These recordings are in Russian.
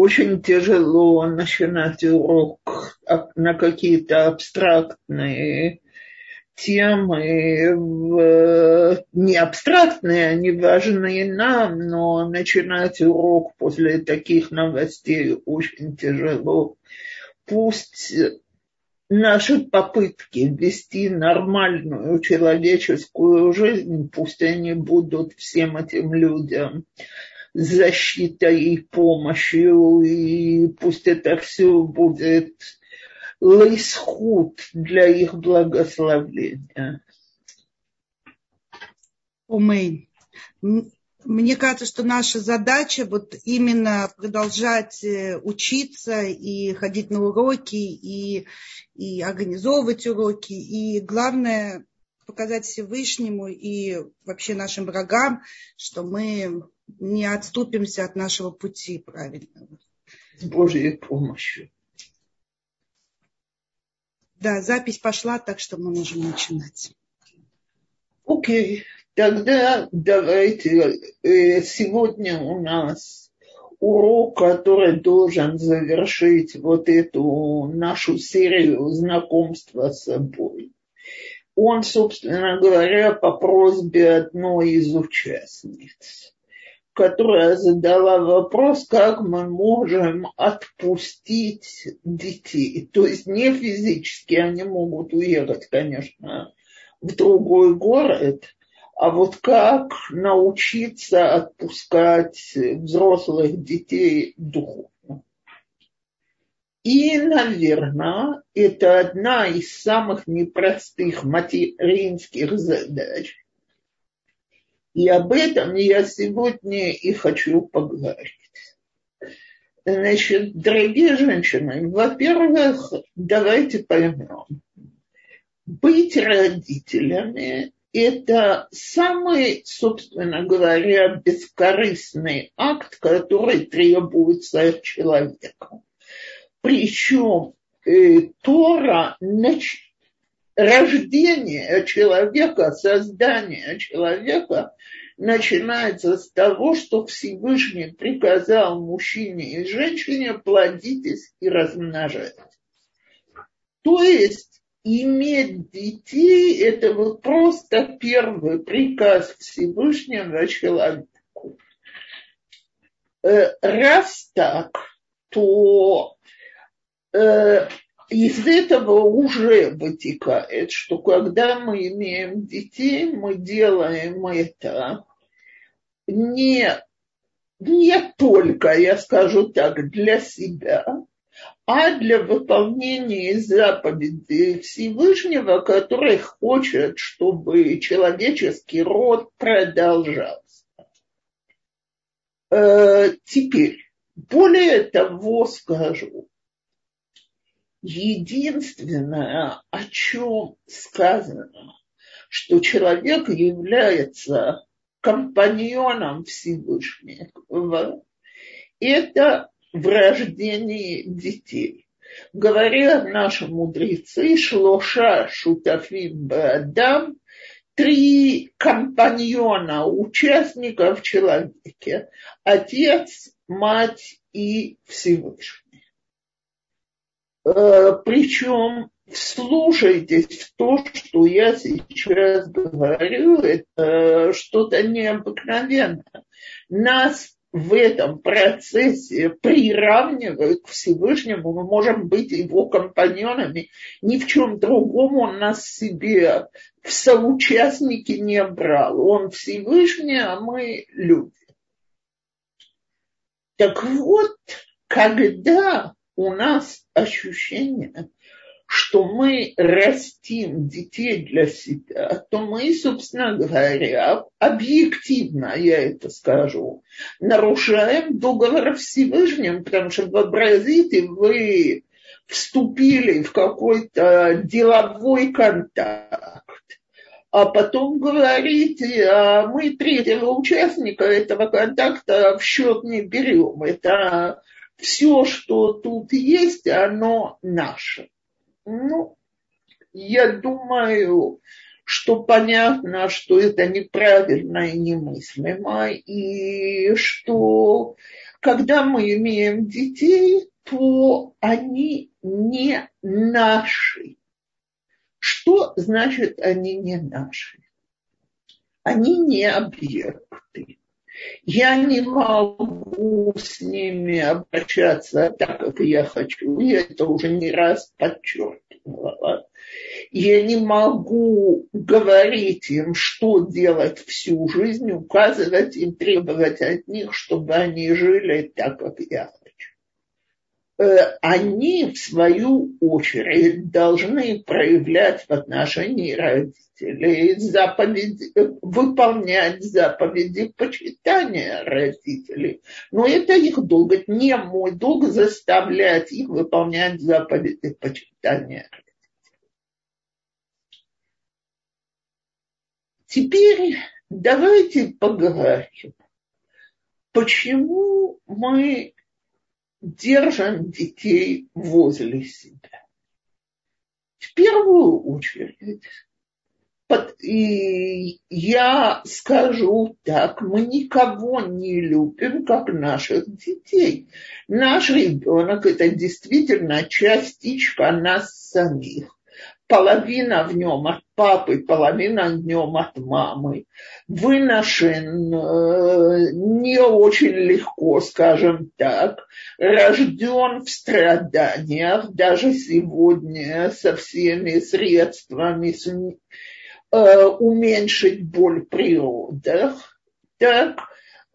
очень тяжело начинать урок на какие-то абстрактные темы, не абстрактные, они важны нам, но начинать урок после таких новостей очень тяжело. Пусть наши попытки вести нормальную человеческую жизнь, пусть они будут всем этим людям защитой и помощью, и пусть это все будет лейсхут для их благословления. Умей. Мне кажется, что наша задача вот именно продолжать э, учиться и ходить на уроки, и, и организовывать уроки. И главное показать Всевышнему и вообще нашим врагам, что мы не отступимся от нашего пути правильного. С Божьей помощью. Да, запись пошла, так что мы можем начинать. Окей, okay. тогда давайте. Э, сегодня у нас урок, который должен завершить вот эту нашу серию знакомства с собой. Он, собственно говоря, по просьбе одной из участниц которая задала вопрос, как мы можем отпустить детей. То есть не физически они могут уехать, конечно, в другой город, а вот как научиться отпускать взрослых детей духовно. И, наверное, это одна из самых непростых материнских задач, и об этом я сегодня и хочу поговорить. Значит, дорогие женщины, во-первых, давайте поймем, быть родителями – это самый, собственно говоря, бескорыстный акт, который требуется от человека. Причем э, Тора нач рождение человека, создание человека начинается с того, что Всевышний приказал мужчине и женщине плодитесь и размножать. То есть иметь детей – это вот просто первый приказ Всевышнего человеку. Э, раз так, то э, из этого уже вытекает, что когда мы имеем детей, мы делаем это не, не только, я скажу так, для себя, а для выполнения заповедей Всевышнего, который хочет, чтобы человеческий род продолжался. Э, теперь, более того скажу, Единственное, о чем сказано, что человек является компаньоном Всевышнего, это в рождении детей. Говорят наши мудрецы, шлоша шутафим бадам, три компаньона, участника в человеке, отец, мать и Всевышний. Э, Причем вслушайтесь в то, что я сейчас говорю, это что-то необыкновенное. Нас в этом процессе приравнивают к Всевышнему, мы можем быть его компаньонами. Ни в чем другом он нас себе в соучастники не брал. Он Всевышний, а мы люди. Так вот, когда у нас ощущение, что мы растим детей для себя, то мы, собственно говоря, объективно, я это скажу, нарушаем договор Всевышним, потому что вообразите, вы вступили в какой-то деловой контакт, а потом говорите, а мы третьего участника этого контакта в счет не берем. Это все, что тут есть, оно наше. Ну, я думаю, что понятно, что это неправильно и немыслимо, и что когда мы имеем детей, то они не наши. Что значит они не наши? Они не объекты. Я не могу с ними обращаться так, как я хочу. Я это уже не раз подчеркивала. Я не могу говорить им, что делать всю жизнь, указывать им, требовать от них, чтобы они жили так, как я они, в свою очередь, должны проявлять в отношении родителей заповеди, э, выполнять заповеди почитания родителей. Но это их долг, это не мой долг заставлять их выполнять заповеди почитания родителей. Теперь давайте поговорим, почему мы держим детей возле себя. В первую очередь, и я скажу так, мы никого не любим, как наших детей. Наш ребенок – это действительно частичка нас самих половина в нем от папы, половина в нем от мамы. Выношен э, не очень легко, скажем так, рожден в страданиях, даже сегодня со всеми средствами э, уменьшить боль при родах. Так,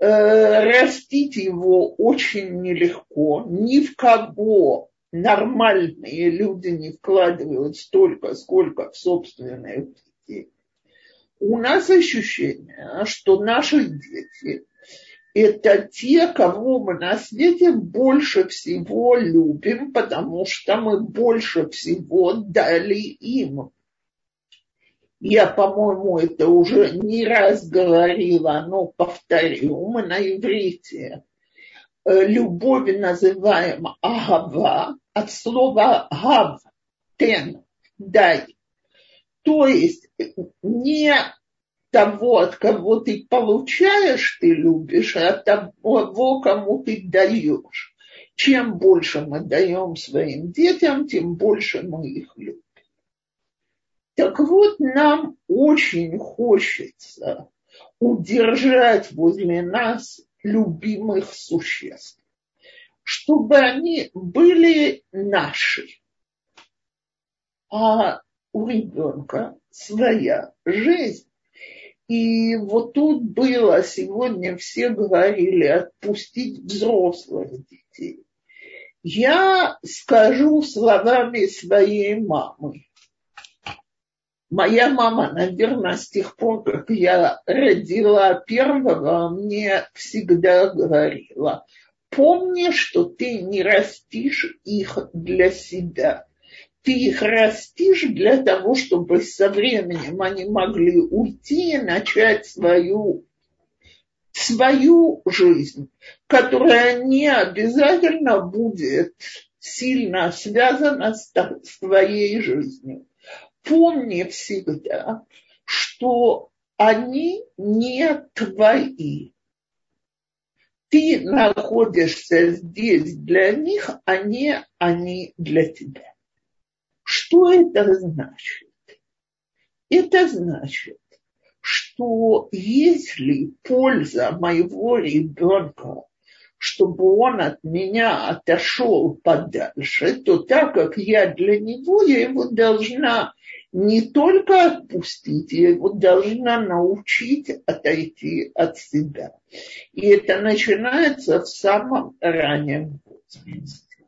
э, растить его очень нелегко, ни в кого нормальные люди не вкладывают столько, сколько в собственные детей. У нас ощущение, что наши дети – это те, кого мы на свете больше всего любим, потому что мы больше всего дали им. Я, по-моему, это уже не раз говорила, но повторю, мы на иврите э, любовь называем агава, от слова гав, тен, дай. То есть не того, от кого ты получаешь, ты любишь, а от того, кому ты даешь. Чем больше мы даем своим детям, тем больше мы их любим. Так вот, нам очень хочется удержать возле нас любимых существ чтобы они были наши. А у ребенка своя жизнь. И вот тут было, сегодня все говорили, отпустить взрослых детей. Я скажу словами своей мамы. Моя мама, наверное, с тех пор, как я родила первого, мне всегда говорила – помни, что ты не растишь их для себя. Ты их растишь для того, чтобы со временем они могли уйти и начать свою, свою жизнь, которая не обязательно будет сильно связана с, твоей жизнью. Помни всегда, что они не твои ты находишься здесь для них, а не они для тебя. Что это значит? Это значит, что если польза моего ребенка, чтобы он от меня отошел подальше, то так как я для него, я его должна не только отпустить, его должна научить отойти от себя. И это начинается в самом раннем возрасте.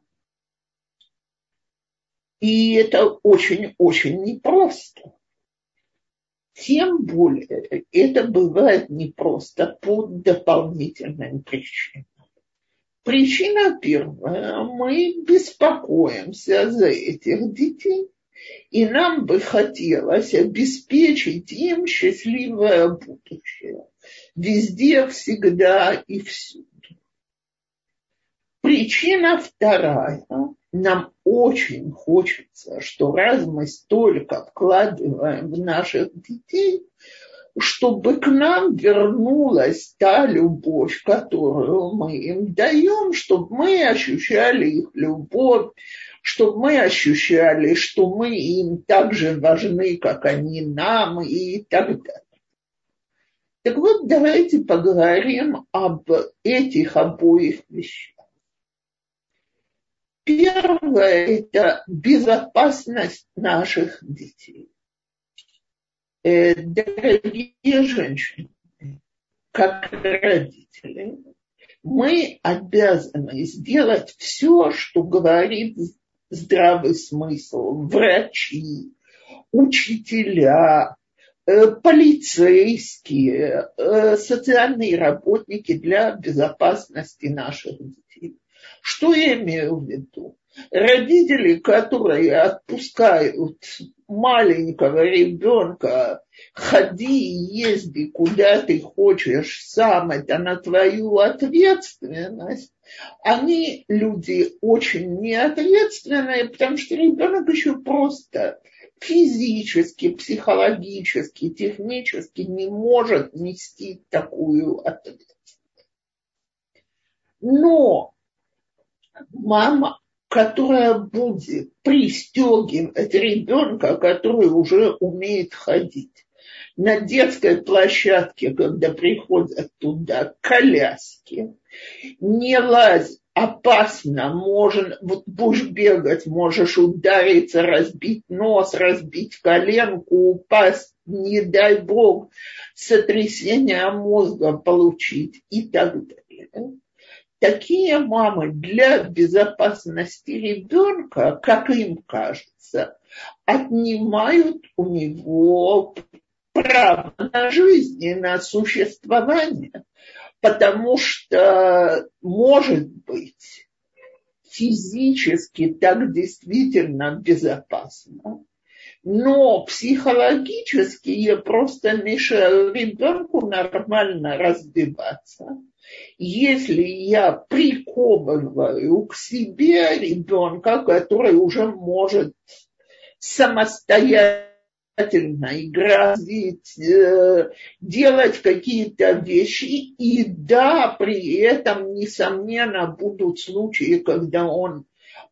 И это очень-очень непросто. Тем более это бывает непросто по дополнительным причинам. Причина первая. Мы беспокоимся за этих детей и нам бы хотелось обеспечить им счастливое будущее. Везде, всегда и всюду. Причина вторая. Нам очень хочется, что раз мы столько вкладываем в наших детей, чтобы к нам вернулась та любовь, которую мы им даем, чтобы мы ощущали их любовь, чтобы мы ощущали, что мы им так же важны, как они нам и так далее. Так вот, давайте поговорим об этих обоих вещах. Первое – это безопасность наших детей. Э, дорогие женщины, как родители, мы обязаны сделать все, что говорит здравый смысл, врачи, учителя, Э, полицейские, э, социальные работники для безопасности наших детей. Что я имею в виду? Родители, которые отпускают маленького ребенка, ходи и езди куда ты хочешь сам, это на твою ответственность, они люди очень неответственные, потому что ребенок еще просто физически, психологически, технически не может нести такую ответственность. Но мама, которая будет пристегивать ребенка, который уже умеет ходить, на детской площадке, когда приходят туда коляски, не лазь, опасно, можно, вот будешь бегать, можешь удариться, разбить нос, разбить коленку, упасть, не дай бог, сотрясение мозга получить и так далее. Такие мамы для безопасности ребенка, как им кажется, отнимают у него право на жизнь и на существование потому что, может быть, физически так действительно безопасно, но психологически я просто мешаю ребенку нормально развиваться. Если я приковываю к себе ребенка, который уже может самостоятельно грозить, э, делать какие-то вещи. И да, при этом, несомненно, будут случаи, когда он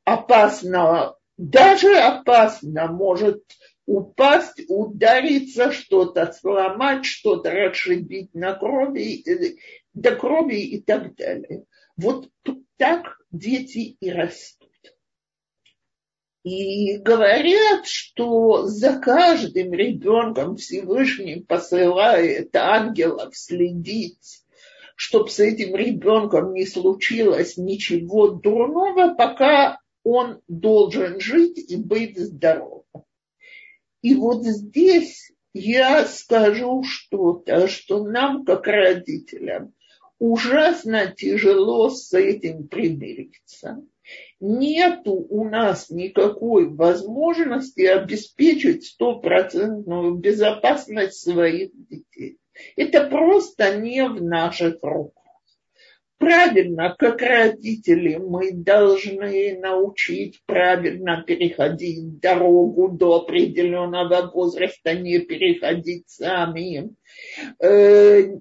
опасно, даже опасно может упасть, удариться, что-то сломать, что-то расшибить на крови, э, до крови и так далее. Вот так дети и растут. И говорят, что за каждым ребенком Всевышний посылает ангелов следить, чтобы с этим ребенком не случилось ничего дурного, пока он должен жить и быть здоровым. И вот здесь я скажу что-то, что нам, как родителям, ужасно тяжело с этим примириться нету у нас никакой возможности обеспечить стопроцентную безопасность своих детей. Это просто не в наших руках. Правильно, как родители, мы должны научить правильно переходить дорогу до определенного возраста, не переходить сами э,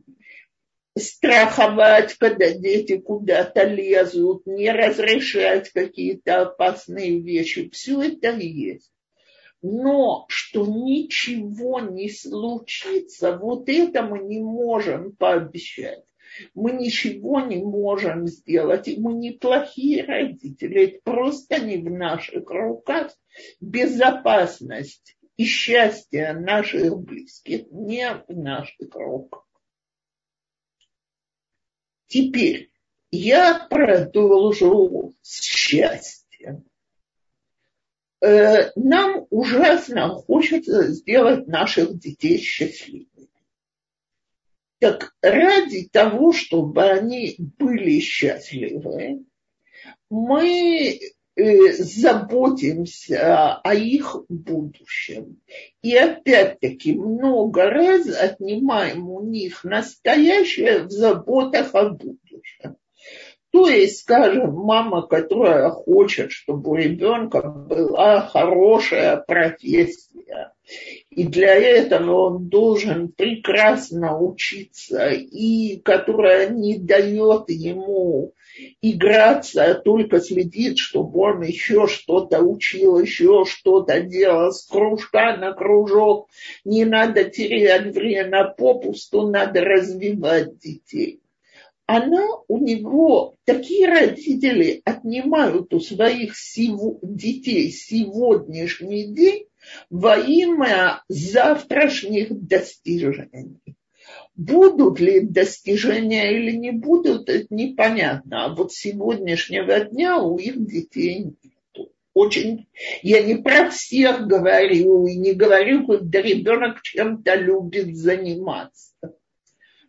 страховать, когда дети куда-то лезут, не разрешать какие-то опасные вещи. Все это есть. Но что ничего не случится, вот это мы не можем пообещать. Мы ничего не можем сделать, и мы не плохие родители. Это просто не в наших руках. Безопасность и счастье наших близких не в наших руках. Теперь я продолжу с счастьем. Э, нам ужасно хочется сделать наших детей счастливыми. Так ради того, чтобы они были счастливы, мы заботимся о их будущем. И опять-таки много раз отнимаем у них настоящее в заботах о будущем. То есть, скажем, мама, которая хочет, чтобы у ребенка была хорошая профессия, и для этого он должен прекрасно учиться, и которая не дает ему играться, а только следит, чтобы он еще что-то учил, еще что-то делал с кружка на кружок. Не надо терять время попусту, надо развивать детей. Она у него, такие родители отнимают у своих сего, детей сегодняшний день во имя завтрашних достижений. Будут ли достижения или не будут, это непонятно. А вот сегодняшнего дня у их детей нет. Очень, я не про всех говорю, и не говорю, когда ребенок чем-то любит заниматься.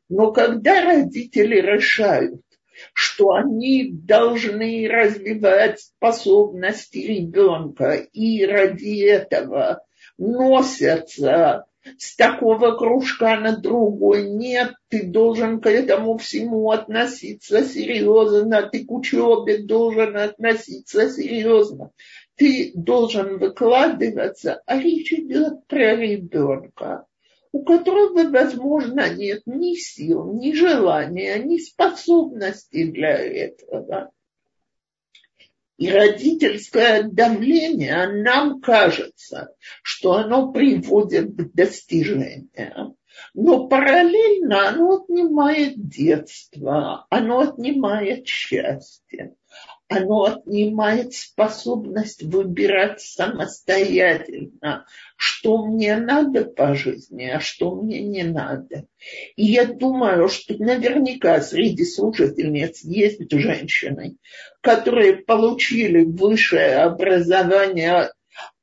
Но когда родители решают, что они должны развивать способности ребенка и ради этого носятся с такого кружка на другой. Нет, ты должен к этому всему относиться серьезно, ты к учебе должен относиться серьезно. Ты должен выкладываться, а речь идет про ребенка у которого, возможно, нет ни сил, ни желания, ни способности для этого. И родительское давление, нам кажется, что оно приводит к достижениям. Но параллельно оно отнимает детство, оно отнимает счастье оно отнимает способность выбирать самостоятельно, что мне надо по жизни, а что мне не надо. И я думаю, что наверняка среди служительниц есть женщины, которые получили высшее образование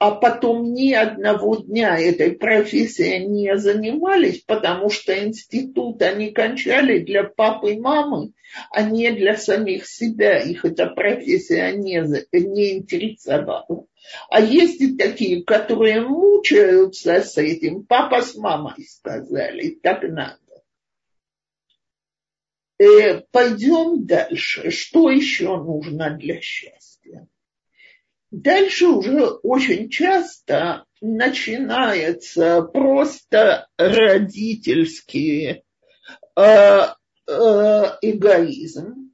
а потом ни одного дня этой профессией не занимались, потому что институт они кончали для папы и мамы, а не для самих себя. Их эта профессия не, не интересовала. А есть и такие, которые мучаются с этим. Папа с мамой сказали, так надо. Э, пойдем дальше. Что еще нужно для счастья? Дальше уже очень часто начинается просто родительский э, э, эгоизм,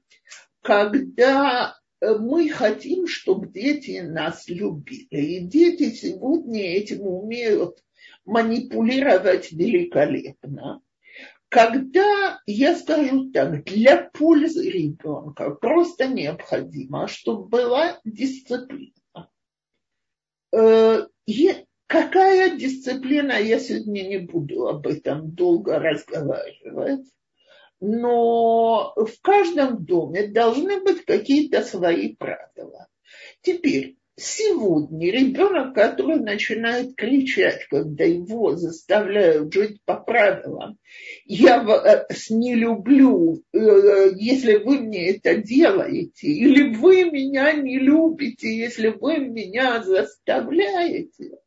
когда мы хотим, чтобы дети нас любили. И дети сегодня этим умеют манипулировать великолепно. Когда, я скажу так, для пользы ребенка просто необходимо, чтобы была дисциплина. Э, какая дисциплина, я сегодня не буду об этом долго разговаривать, но в каждом доме должны быть какие-то свои правила. Теперь, сегодня ребенок, который начинает кричать, когда его заставляют жить по правилам, я вас не люблю, э, если вы мне это делаете, или вы меня не любите, если вы меня заставляете,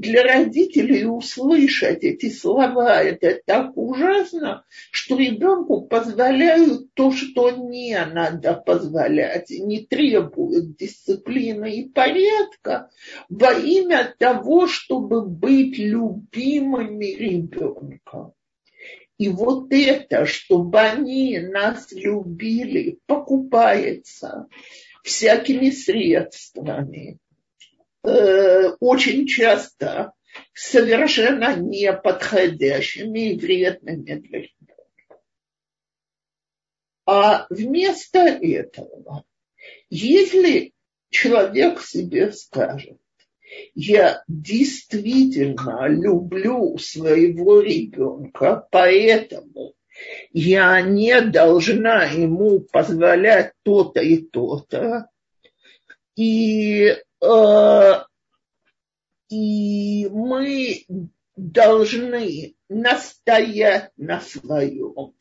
для родителей услышать эти слова, это так ужасно, что ребенку позволяют то, что не надо позволять, не требуют дисциплины и порядка во имя того, чтобы быть любимыми ребенком. И вот это, чтобы они нас любили, покупается всякими средствами Э, очень часто совершенно неподходящими и вредными для ребенка. А вместо этого, если человек себе скажет, я действительно люблю своего ребенка, поэтому я не должна ему позволять то-то и то-то. И и мы должны настоять на своем.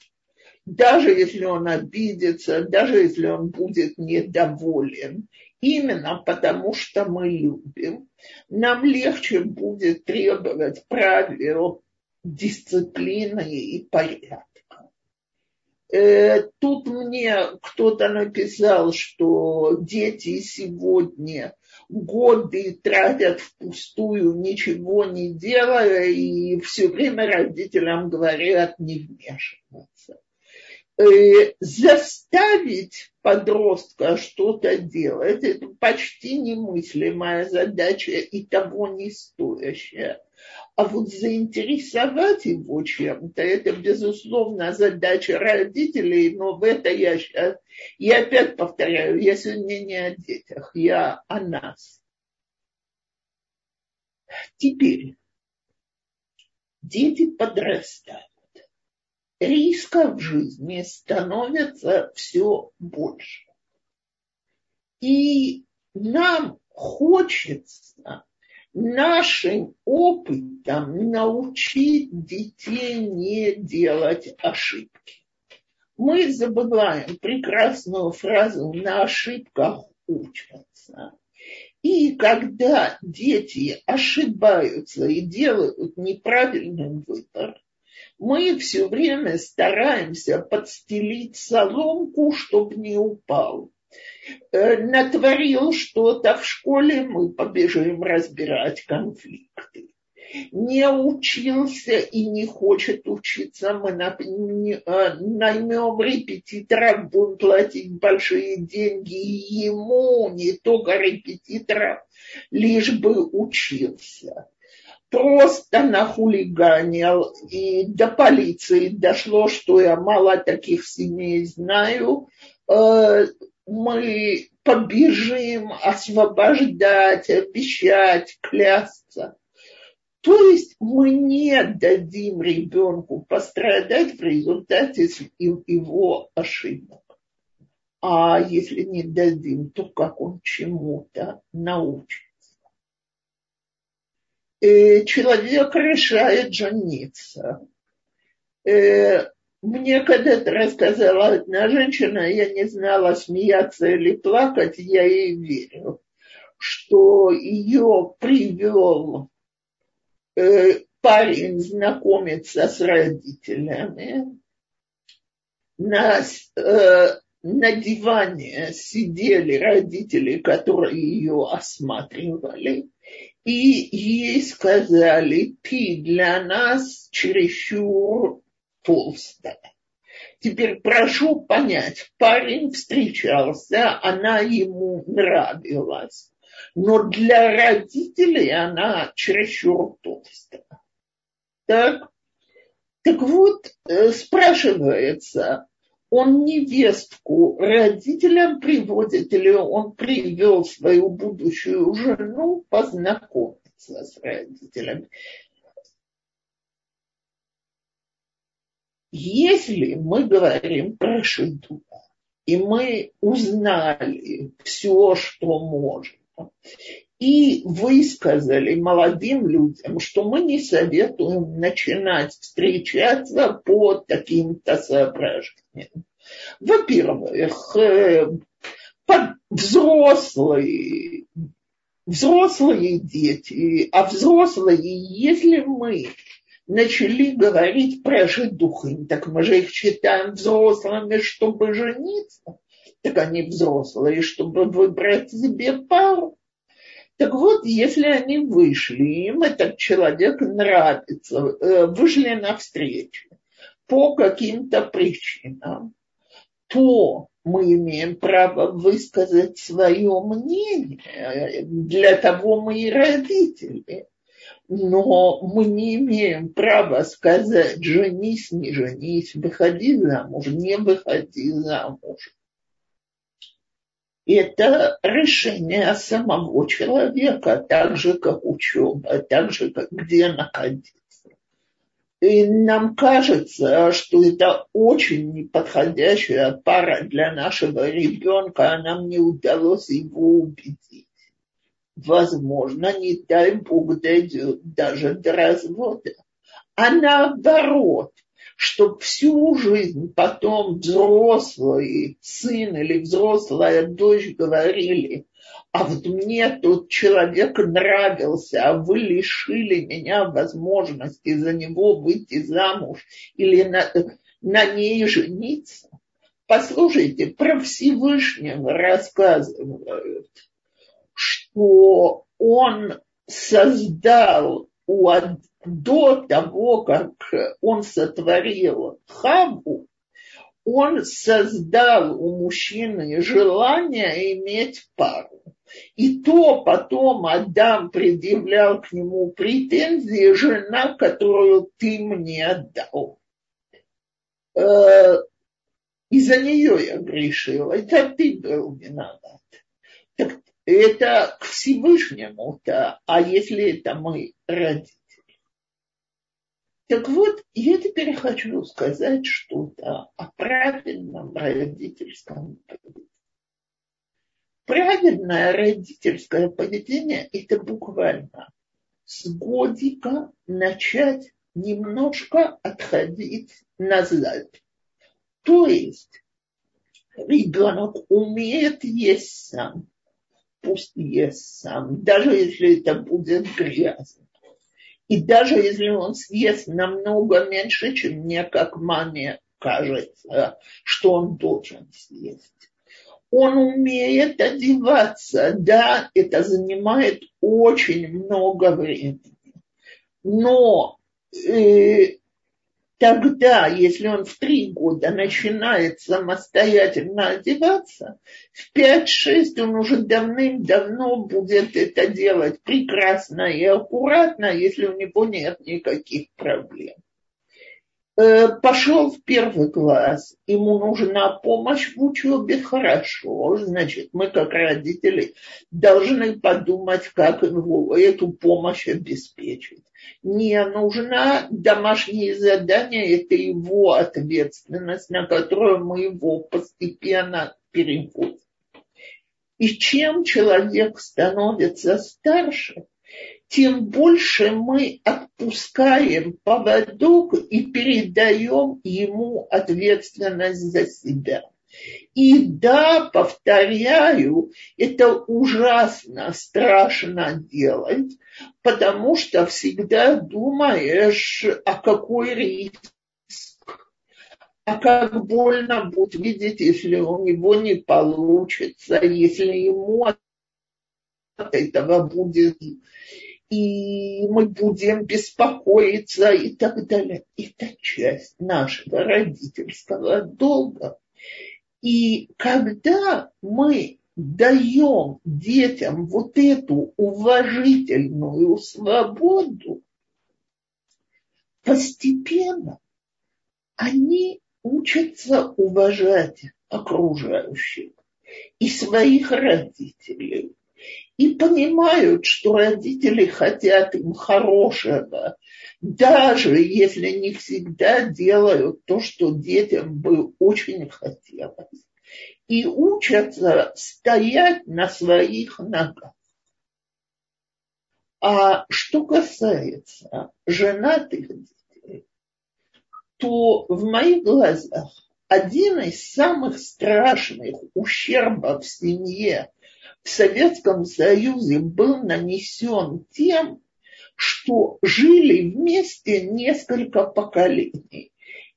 Даже если он обидится, даже если он будет недоволен, именно потому что мы любим, нам легче будет требовать правил, дисциплины и порядка. Э, тут мне кто-то написал, что дети сегодня годы тратят впустую, ничего не делая, и все время родителям говорят не вмешиваться. Э, заставить подростка что-то делать, это почти немыслимая задача и того не стоящая. А вот заинтересовать его чем-то, это, безусловно, задача родителей, но в это я сейчас, я опять повторяю, я сегодня не о детях, я о нас. Теперь дети подрастают. Рисков в жизни становится все больше. И нам хочется нашим опытом научить детей не делать ошибки. Мы забываем прекрасную фразу «на ошибках учатся». И когда дети ошибаются и делают неправильный выбор, мы все время стараемся подстелить соломку, чтобы не упал. Э, натворил что-то в школе, мы побежим разбирать конфликты. Не учился и не хочет учиться, мы э, наймем репетитора, будем платить большие деньги ему, не только репетитора, лишь бы учился просто нахулиганил, и до полиции дошло, что я мало таких семей знаю, э, мы побежим освобождать, обещать, клясться. То есть мы не дадим ребенку пострадать в результате его ошибок. А если не дадим, то как он чему-то научится. И человек решает жениться. Мне когда-то рассказала одна женщина, я не знала, смеяться или плакать, я ей верю, что ее привел э, парень знакомиться с родителями. На, э, на диване сидели родители, которые ее осматривали, и ей сказали, ты для нас чересчур толстая. Теперь прошу понять, парень встречался, она ему нравилась, но для родителей она чересчур толстая. Так, так вот, э, спрашивается, он невестку родителям приводит или он привел свою будущую жену познакомиться с родителями. Если мы говорим про шиду, и мы узнали все, что можем, и высказали молодым людям, что мы не советуем начинать встречаться по таким-то соображениям. Во-первых, э, взрослые, взрослые дети, а взрослые, если мы начали говорить про жидухин, так мы же их считаем взрослыми, чтобы жениться, так они взрослые, чтобы выбрать себе пару. Так вот, если они вышли, им этот человек нравится, э, вышли навстречу по каким-то причинам, то мы имеем право высказать свое мнение. Для того мы и родители но мы не имеем права сказать, женись, не женись, выходи замуж, не выходи замуж. Это решение самого человека, так же, как учеба, так же, как где находиться. И нам кажется, что это очень неподходящая пара для нашего ребенка, а нам не удалось его убедить возможно, не дай Бог дойдет даже до развода. А наоборот, чтобы всю жизнь потом взрослый сын или взрослая дочь говорили, а вот мне тот человек нравился, а вы лишили меня возможности за него выйти замуж или на, на ней жениться. Послушайте, про Всевышнего рассказывают, что он создал у, до того, как он сотворил Хаву, он создал у мужчины желание иметь пару. И то потом Адам предъявлял к нему претензии, жена, которую ты мне отдал. Э, из-за нее я грешил, это ты был виноват. Так это к Всевышнему-то, а если это мы родители? Так вот, я теперь хочу сказать что-то о правильном родительском поведении. Правильное родительское поведение – это буквально с годика начать немножко отходить назад. То есть ребенок умеет есть сам, пусть ест сам, даже если это будет грязно. И даже если он съест намного меньше, чем мне, как маме, кажется, что он должен съесть. Он умеет одеваться, да, это занимает очень много времени. Но э, Тогда, если он в три года начинает самостоятельно одеваться, в пять-шесть он уже давным-давно будет это делать прекрасно и аккуратно, если у него нет никаких проблем. Э, пошел в первый класс, ему нужна помощь в учебе, хорошо, значит, мы как родители должны подумать, как ему эту помощь обеспечить. Не нужна домашнее задание, это его ответственность, на которую мы его постепенно переводим. И чем человек становится старше, тем больше мы отпускаем поводок и передаем ему ответственность за себя. И да, повторяю, это ужасно страшно делать, потому что всегда думаешь, а какой риск, а как больно будет видеть, если у него не получится, если ему от этого будет и мы будем беспокоиться и так далее. Это часть нашего родительского долга. И когда мы даем детям вот эту уважительную свободу, постепенно они учатся уважать окружающих и своих родителей, и понимают, что родители хотят им хорошего, даже если не всегда делают то, что детям бы очень хотелось. И учатся стоять на своих ногах. А что касается женатых детей, то в моих глазах один из самых страшных ущербов в семье в Советском Союзе был нанесен тем, что жили вместе несколько поколений.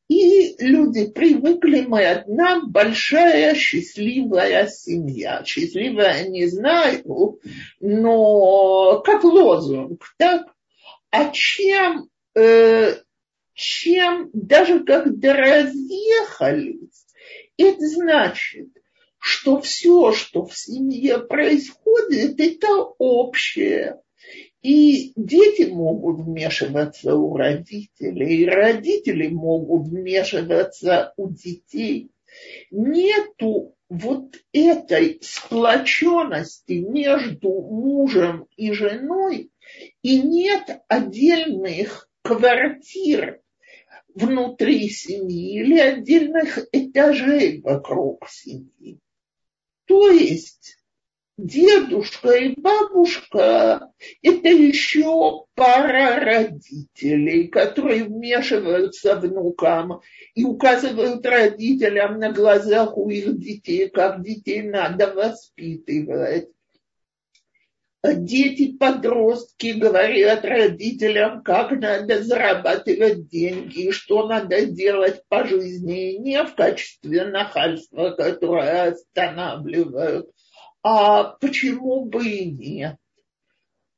И люди привыкли, мы одна большая счастливая семья. Счастливая не знаю, но как лозунг, так? А чем, э, чем даже когда разъехались, это значит, что все, что в семье происходит, это общее. И дети могут вмешиваться у родителей, и родители могут вмешиваться у детей. Нету вот этой сплоченности между мужем и женой, и нет отдельных квартир внутри семьи или отдельных этажей вокруг семьи. То есть дедушка и бабушка – это еще пара родителей, которые вмешиваются внукам и указывают родителям на глазах у их детей, как детей надо воспитывать. Дети-подростки говорят родителям, как надо зарабатывать деньги, что надо делать по жизни, не в качестве нахальства, которое останавливают, а почему бы и нет.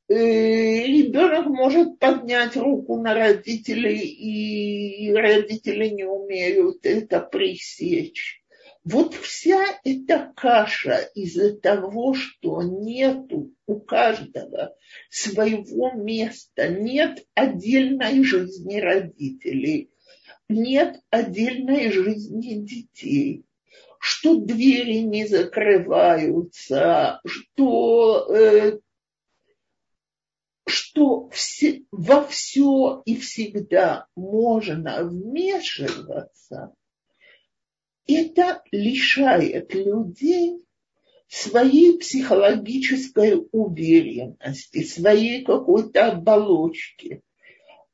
И э, ребенок может поднять руку на родителей, и родители не умеют это пресечь. Вот вся эта каша из-за того, что нету у каждого своего места, нет отдельной жизни родителей, нет отдельной жизни детей, что двери не закрываются, что, э, что все, во все и всегда можно вмешиваться – это лишает людей своей психологической уверенности, своей какой-то оболочки.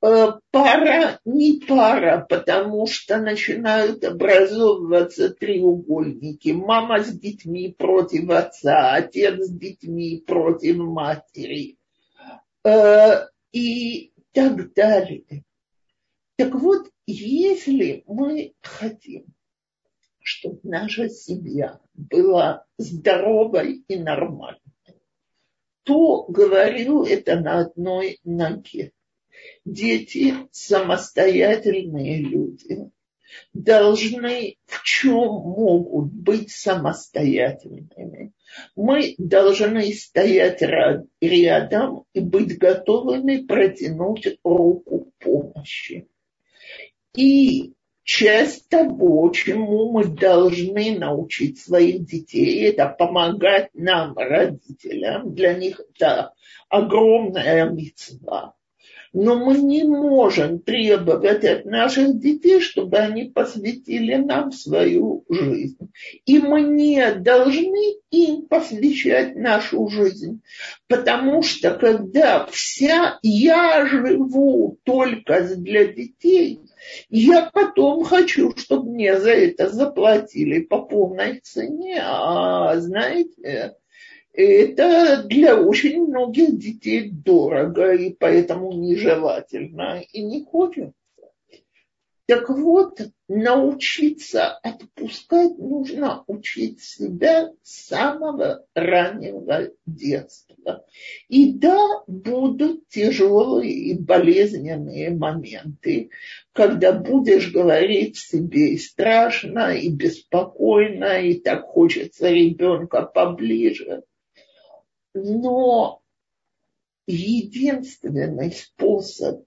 Э, пара не пара, потому что начинают образовываться треугольники. Мама с детьми против отца, отец с детьми против матери э, и так далее. Так вот, если мы хотим чтобы наша семья была здоровой и нормальной, то говорю это на одной ноге. Дети самостоятельные люди должны в чем могут быть самостоятельными. Мы должны стоять рядом и быть готовыми протянуть руку помощи. И часть того, чему мы должны научить своих детей, это помогать нам, родителям. Для них это огромная мецва. Но мы не можем требовать от наших детей, чтобы они посвятили нам свою жизнь. И мы не должны им посвящать нашу жизнь. Потому что когда вся я живу только для детей, я потом хочу, чтобы мне за это заплатили по полной цене. А знаете, это для очень многих детей дорого и поэтому нежелательно и не хочется. Так вот, научиться отпускать нужно учить себя с самого раннего детства. И да, будут тяжелые и болезненные моменты, когда будешь говорить себе и страшно, и беспокойно, и так хочется ребенка поближе. Но единственный способ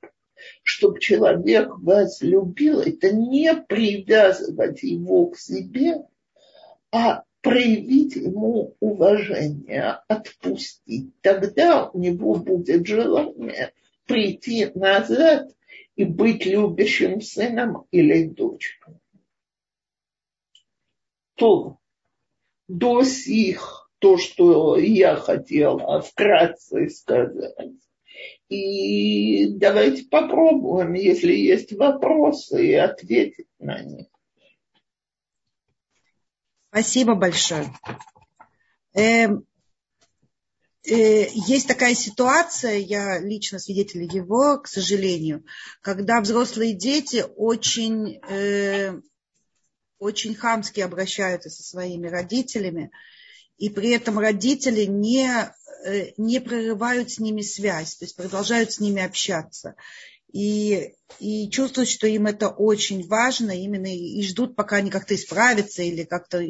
чтобы человек вас любил, это не привязывать его к себе, а проявить ему уважение, отпустить. Тогда у него будет желание прийти назад и быть любящим сыном или дочкой. То до сих то, что я хотела вкратце сказать, и давайте попробуем, если есть вопросы, ответить на них. Спасибо большое. Э, э, есть такая ситуация, я лично свидетель его, к сожалению, когда взрослые дети очень, э, очень хамски обращаются со своими родителями, и при этом родители не не прерывают с ними связь, то есть продолжают с ними общаться. И, и чувствуют, что им это очень важно, именно и ждут, пока они как-то исправятся или как-то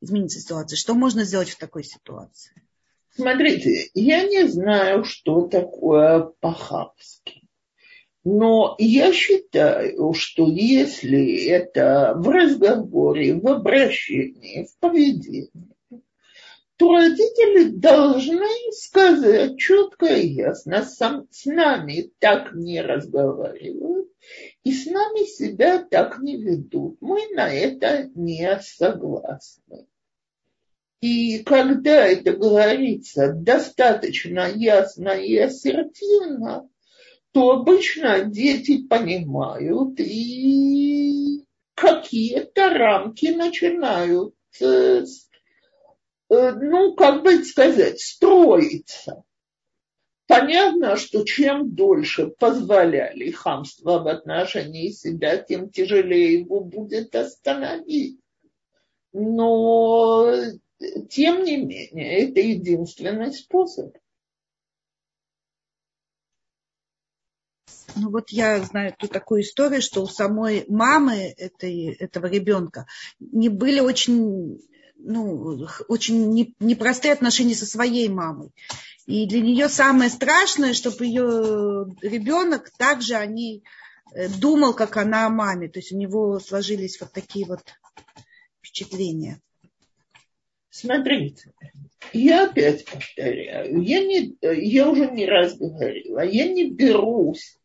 изменится ситуация. Что можно сделать в такой ситуации? Смотрите, я не знаю, что такое по-хабски. Но я считаю, что если это в разговоре, в обращении, в поведении, то родители должны сказать четко и ясно, сам, с нами так не разговаривают, и с нами себя так не ведут. Мы на это не согласны. И когда это говорится достаточно ясно и ассертивно, то обычно дети понимают и какие-то рамки начинают э, ну, как бы сказать, строится. Понятно, что чем дольше позволяли хамство в отношении себя, тем тяжелее его будет остановить. Но, тем не менее, это единственный способ. Ну вот я знаю ту такую историю, что у самой мамы этой, этого ребенка не были очень, ну, очень непростые отношения со своей мамой. И для нее самое страшное, чтобы ее ребенок также о ней э, думал, как она о маме. То есть у него сложились вот такие вот впечатления. Смотрите, я опять повторяю, я, не, я уже не раз говорила, я не берусь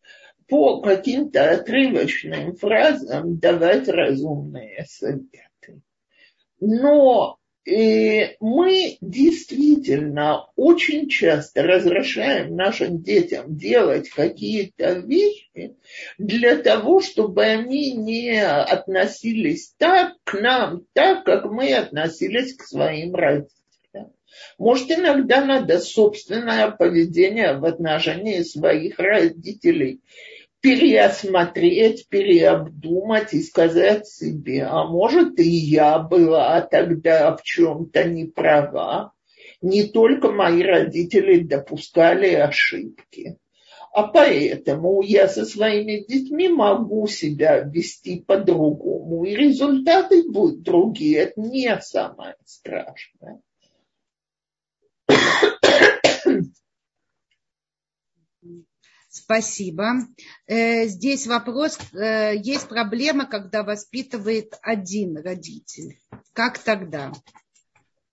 по каким-то отрывочным фразам давать разумные советы. Но и мы действительно очень часто разрешаем нашим детям делать какие-то вещи для того, чтобы они не относились так к нам, так, как мы относились к своим родителям. Может, иногда надо собственное поведение в отношении своих родителей переосмотреть, переобдумать и сказать себе, а может и я была тогда в чем-то не права. Не только мои родители допускали ошибки. А поэтому я со своими детьми могу себя вести по-другому. И результаты будут другие. Это не самое страшное. Спасибо. Э, здесь вопрос, э, есть проблема, когда воспитывает один родитель. Как тогда?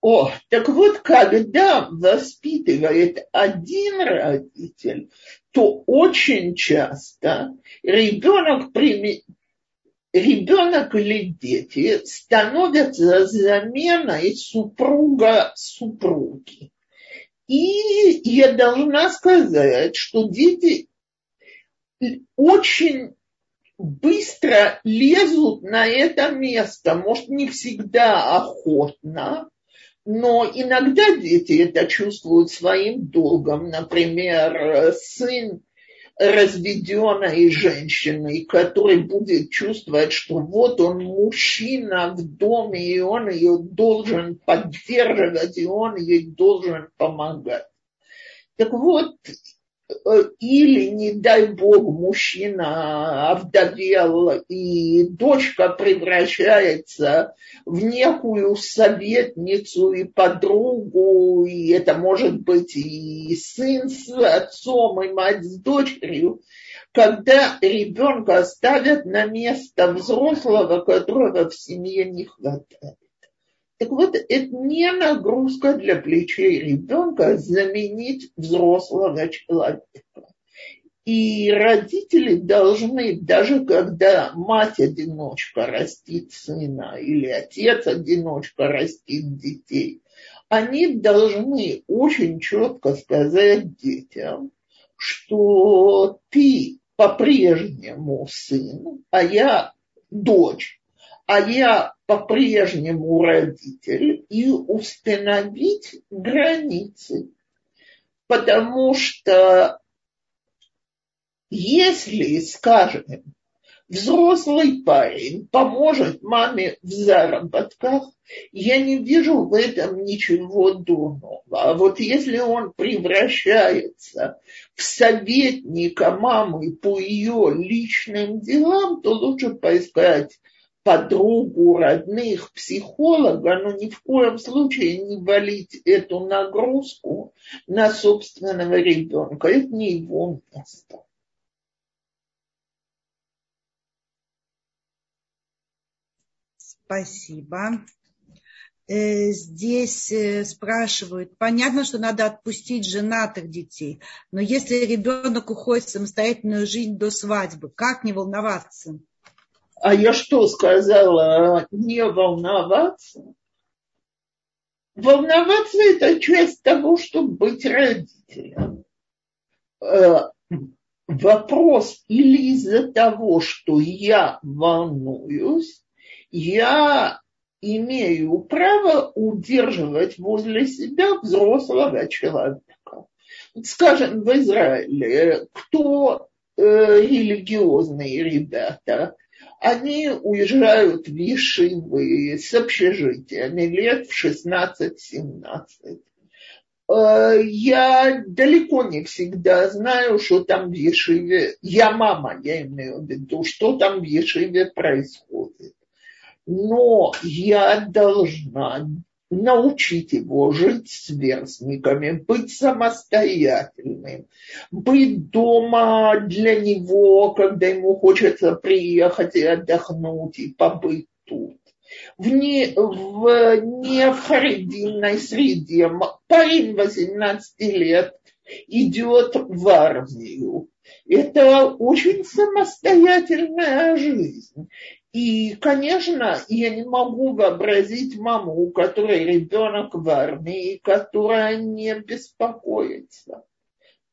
О, так вот, когда воспитывает один родитель, то очень часто ребенок, ребенок или дети становятся заменой супруга супруги. И я должна сказать, что дети очень быстро лезут на это место, может, не всегда охотно, но иногда дети это чувствуют своим долгом. Например, сын разведенной женщины, который будет чувствовать, что вот он мужчина в доме, и он ее должен поддерживать, и он ей должен помогать. Так вот, или, не дай бог, мужчина овдовел, и дочка превращается в некую советницу и подругу, и это может быть и сын с отцом, и мать с дочерью, когда ребенка ставят на место взрослого, которого в семье не хватает. Так вот, это не нагрузка для плечей ребенка заменить взрослого человека. И родители должны, даже когда мать-одиночка растит сына или отец-одиночка растит детей, они должны очень четко сказать детям, что ты по-прежнему сын, а я дочь а я по-прежнему родитель, и установить границы. Потому что если, скажем, взрослый парень поможет маме в заработках, я не вижу в этом ничего дурного. А вот если он превращается в советника мамы по ее личным делам, то лучше поискать подругу, родных, психолога, но ни в коем случае не валить эту нагрузку на собственного ребенка. Это не его место. Спасибо. Э, здесь э, спрашивают, понятно, что надо отпустить женатых детей, но если ребенок уходит в самостоятельную жизнь до свадьбы, как не волноваться? А я что сказала? Не волноваться? Волноваться – это часть того, чтобы быть родителем. Э, вопрос или из-за того, что я волнуюсь, я имею право удерживать возле себя взрослого человека. Скажем, в Израиле, кто э, религиозные ребята, они уезжают в Ешивы с общежитиями лет в 16-17. Э, я далеко не всегда знаю, что там в Ешиве, я мама, я имею в виду, что там в Ешиве происходит. Но я должна научить его жить с сверстниками, быть самостоятельным, быть дома для него, когда ему хочется приехать и отдохнуть, и побыть тут. В не, в не среде парень 18 лет идет в армию. Это очень самостоятельная жизнь. И, конечно, я не могу вообразить маму, у которой ребенок в армии, которая не беспокоится.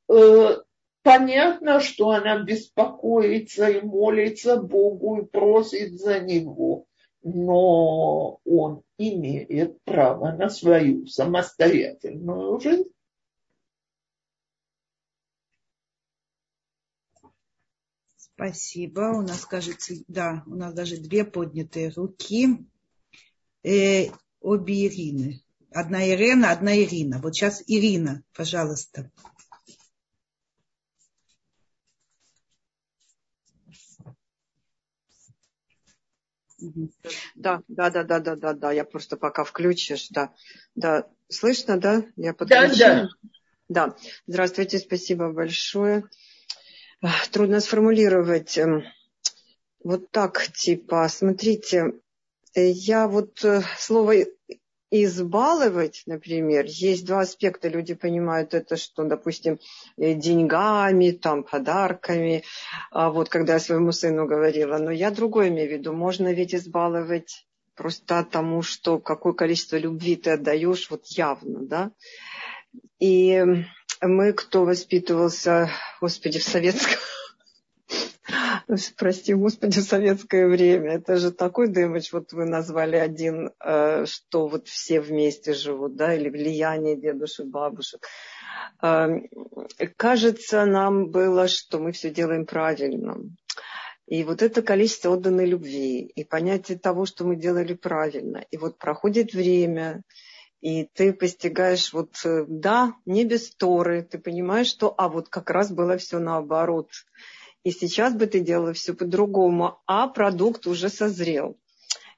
Э, понятно, что она беспокоится и молится Богу и просит за него, но он имеет право на свою самостоятельную жизнь. Спасибо. У нас, кажется, да, у нас даже две поднятые руки. Э, обе Ирины. Одна Ирина, одна Ирина. Вот сейчас Ирина, пожалуйста. Да, да, да, да, да, да, да. Я просто пока включишь, да. Да, слышно, да? Я подключила. Да, да. Да. Здравствуйте, спасибо большое трудно сформулировать. Эм, вот так, типа, смотрите, э, я вот э, слово избаловать, например, есть два аспекта. Люди понимают это, что, допустим, э, деньгами, там, подарками. А вот когда я своему сыну говорила, но я другое имею в виду. Можно ведь избаловать просто тому, что какое количество любви ты отдаешь, вот явно, да. И мы, кто воспитывался, господи, в советском, прости, господи, в советское время. Это же такой дымыч, вот вы назвали один, э, что вот все вместе живут, да, или влияние дедушек, бабушек. Э, кажется нам было, что мы все делаем правильно. И вот это количество отданной любви, и понятие того, что мы делали правильно. И вот проходит время, и ты постигаешь, вот э, да, не без Торы, ты понимаешь, что, а вот как раз было все наоборот. И сейчас бы ты делала все по-другому, а продукт уже созрел.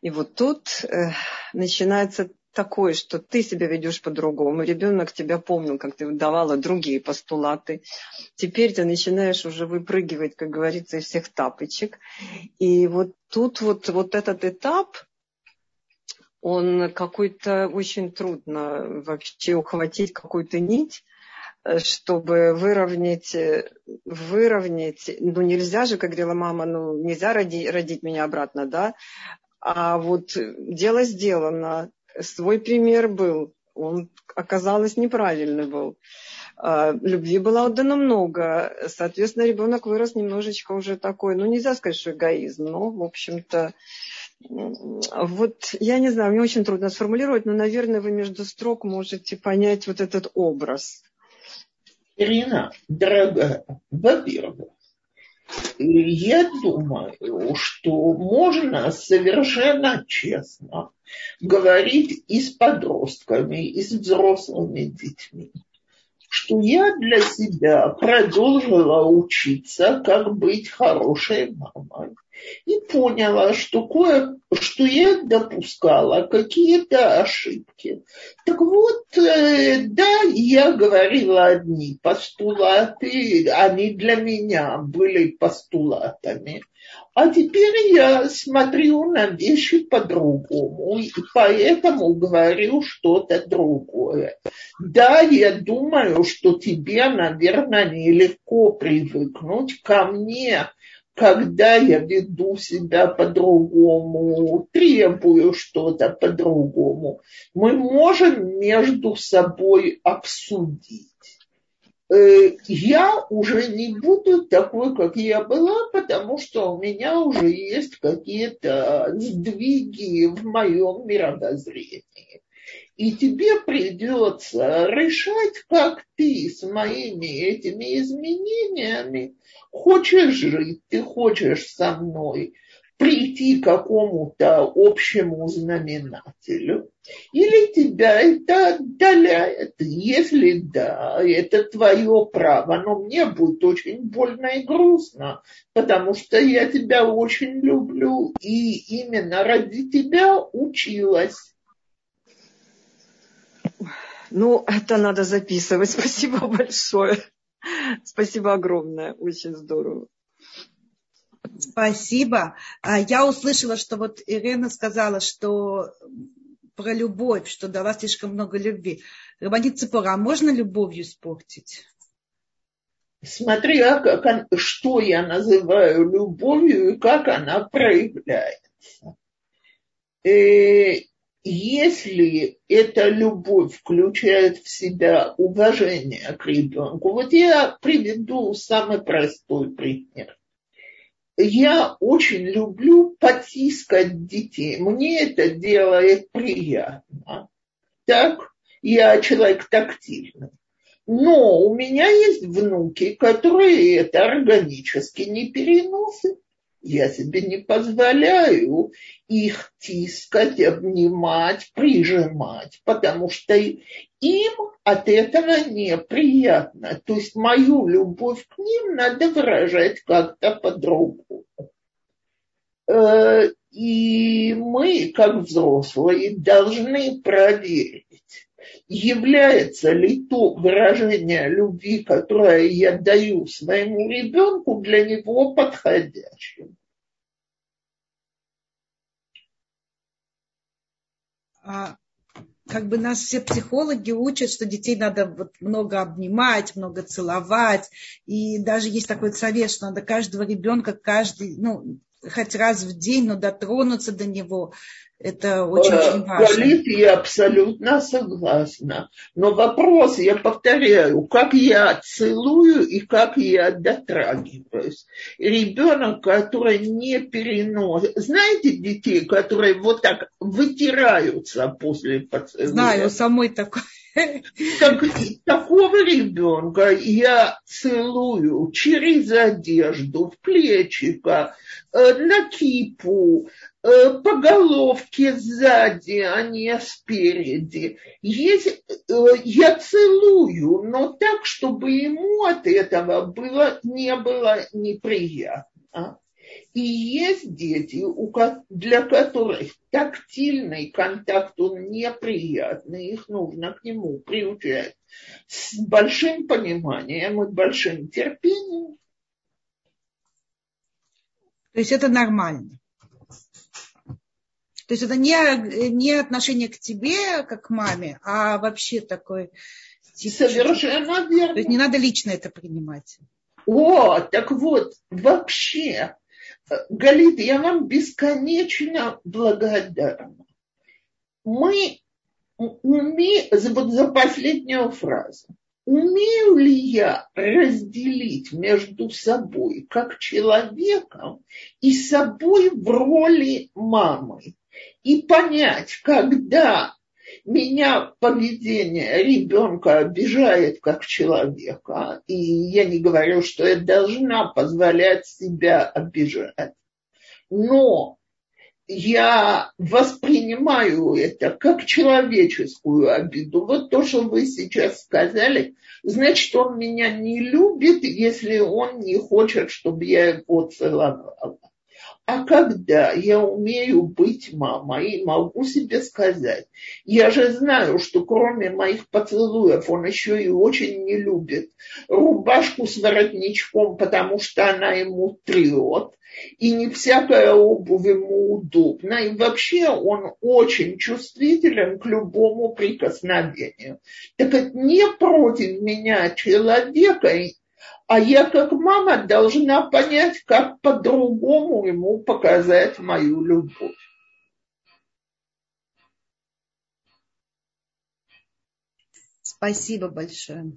И вот тут э, начинается такое, что ты себя ведешь по-другому, ребенок тебя помнил, как ты давала другие постулаты. Теперь ты начинаешь уже выпрыгивать, как говорится, из всех тапочек. И вот тут вот, вот этот этап, он какой-то очень трудно вообще ухватить какую-то нить, э, чтобы выровнять, э, выровнять, ну нельзя же, как говорила мама, ну нельзя роди, родить меня обратно, да, а вот дело сделано, свой пример был, он оказалось неправильный был. А, любви было отдано много, соответственно, ребенок вырос немножечко уже такой, ну нельзя сказать, что эгоизм, но, в общем-то, вот я не знаю, мне очень трудно сформулировать, но, наверное, вы между строк можете понять вот этот образ. Ирина, дорогая, во-первых, я думаю, что можно совершенно честно говорить и с подростками, и с взрослыми детьми, что я для себя продолжила учиться, как быть хорошей мамой и поняла, что кое что я допускала какие-то ошибки. Так вот, э, да, я говорила одни постулаты, они для меня были постулатами. А теперь я смотрю на вещи по-другому, и поэтому говорю что-то другое. Да, я думаю, что тебе, наверное, нелегко привыкнуть ко мне, когда я веду себя по-другому, требую что-то по-другому, мы можем между собой обсудить. Э, я уже не буду такой, как я была, потому что у меня уже есть какие-то сдвиги в моем мировоззрении. И тебе придется решать, как ты с моими этими изменениями хочешь жить, ты хочешь со мной прийти к какому-то общему знаменателю, или тебя это отдаляет. Если да, это твое право, но мне будет очень больно и грустно, потому что я тебя очень люблю и именно ради тебя училась. Ну, это надо записывать. Спасибо большое. Спасибо огромное. Очень здорово. Спасибо. А, я услышала, что вот Ирина сказала, что про любовь, что дала слишком много любви. Рабанит Цепора, а можно любовью испортить? Смотря как, что я называю любовью и как она проявляется. И э, если эта любовь включает в себя уважение к ребенку, вот я приведу самый простой пример я очень люблю потискать детей. Мне это делает приятно. Так, я человек тактильный. Но у меня есть внуки, которые это органически не переносят. Я себе не позволяю их тискать, обнимать, прижимать, потому что им от этого неприятно. То есть мою любовь к ним надо выражать как-то по-другому. Э, и мы, как взрослые, должны проверить, является ли то выражение любви, которое я даю своему ребенку, для него подходящим. А как бы нас все психологи учат, что детей надо вот много обнимать, много целовать. И даже есть такой совет, что надо каждого ребенка, каждый, ну, хоть раз в день, но дотронуться до него. Это очень-очень э, важно. Галит, я абсолютно согласна. Но вопрос, я повторяю, как я целую и как я дотрагиваюсь. Ребенок, который не переносит... Знаете детей, которые вот так вытираются после поцелуя? Знаю, самой такой. Так, такого ребенка я целую через одежду, в плечико, э, на кипу, э, по головке сзади, а не спереди. Есть, э, я целую, но так, чтобы ему от этого было, не было неприятно. И есть дети, для которых тактильный контакт, он неприятный, их нужно к нему приучать с большим пониманием и большим терпением. То есть это нормально. То есть это не, не отношение к тебе, как к маме, а вообще такой... Тип, Совершенно верно. То есть не надо лично это принимать. О, так вот, вообще Галит, я вам бесконечно благодарна. Мы уме... вот за последнюю фразу. Умею ли я разделить между собой как человеком и собой в роли мамы? И понять, когда меня поведение ребенка обижает как человека, и я не говорю, что я должна позволять себя обижать, но я воспринимаю это как человеческую обиду. Вот то, что вы сейчас сказали, значит, он меня не любит, если он не хочет, чтобы я его целовала. А когда я умею быть мамой могу себе сказать, я же знаю, что кроме моих поцелуев он еще и очень не любит рубашку с воротничком, потому что она ему трет, и не всякая обувь ему удобна, и вообще он очень чувствителен к любому прикосновению. Так это не против меня человека, а я как мама должна понять, как по-другому ему показать мою любовь. Спасибо большое.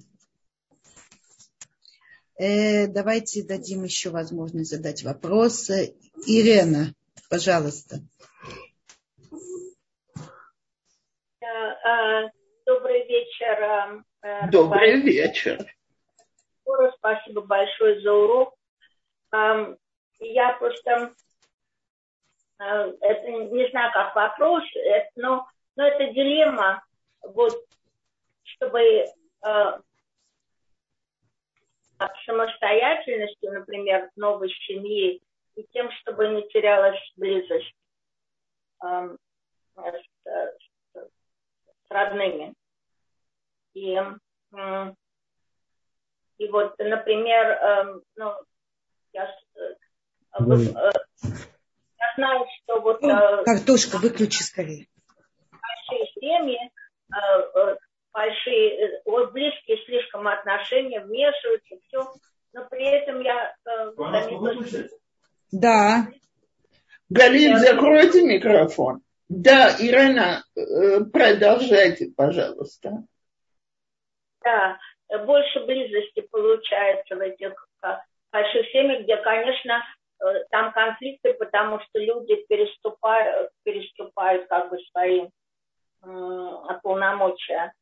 Э, давайте дадим еще возможность задать вопросы. Ирена, пожалуйста. Я Э, добрый вечер. Добрый вечер. Спасибо большое за урок. Я просто это не знаю, как вопрос, но, но это дилемма, вот, чтобы самостоятельностью, например, новой семьи, и тем, чтобы не терялась близость с, родными. И, и вот, например, э, ну, я, э, э, я знаю, что вот... Э, Картошка, выключи скорее. Большие семьи, э, э большие, вот близкие слишком отношения, вмешиваются, все. Но при этом я э, заметила, да. Галин, закройте микрофон. Да, Ирина, э, продолжайте, пожалуйста. Да, больше близости получается в этих больших семьях, где, конечно, э, там конфликты, потому что люди переступают, переступают как бы свои полномочия,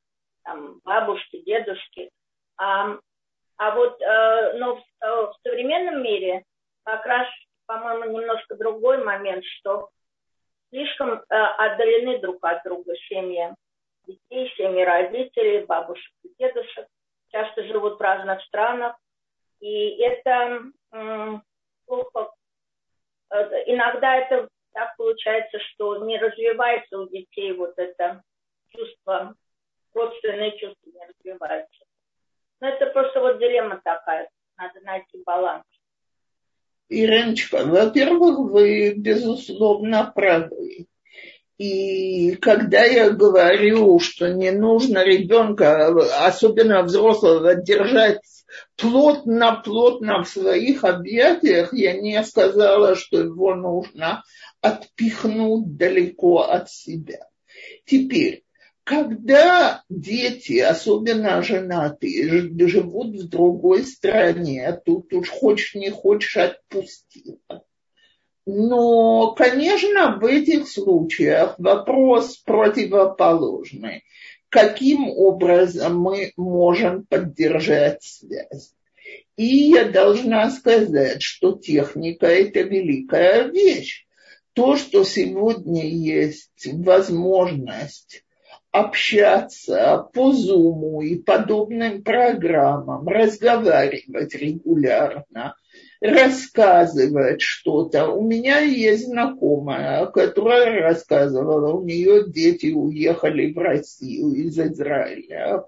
там, бабушки, дедушки. А, а вот э, но в, в современном мире как раз по-моему, немножко другой момент, что слишком э, отдалены друг от друга семьи детей, семьи родителей, бабушек и дедушек, часто живут в разных странах. И это плохо. Иногда это так получается, что не развивается у детей вот это чувство, родственные чувства не развиваются. Но это просто вот дилемма такая, надо найти баланс. Ириночка, во-первых, вы, безусловно, правы. И когда я говорю, что не нужно ребенка, особенно взрослого, держать плотно-плотно в своих объятиях, я не сказала, что его нужно отпихнуть далеко от себя. Теперь, когда дети, особенно женатые, живут в другой стране, тут уж хочешь не хочешь отпустила. Но, конечно, в этих случаях вопрос противоположный. Каким образом мы можем поддержать связь? И я должна сказать, что техника – это великая вещь. То, что сегодня есть возможность общаться по Зуму и подобным программам, разговаривать регулярно, рассказывать что-то. У меня есть знакомая, которая рассказывала, у нее дети уехали в Россию из Израиля.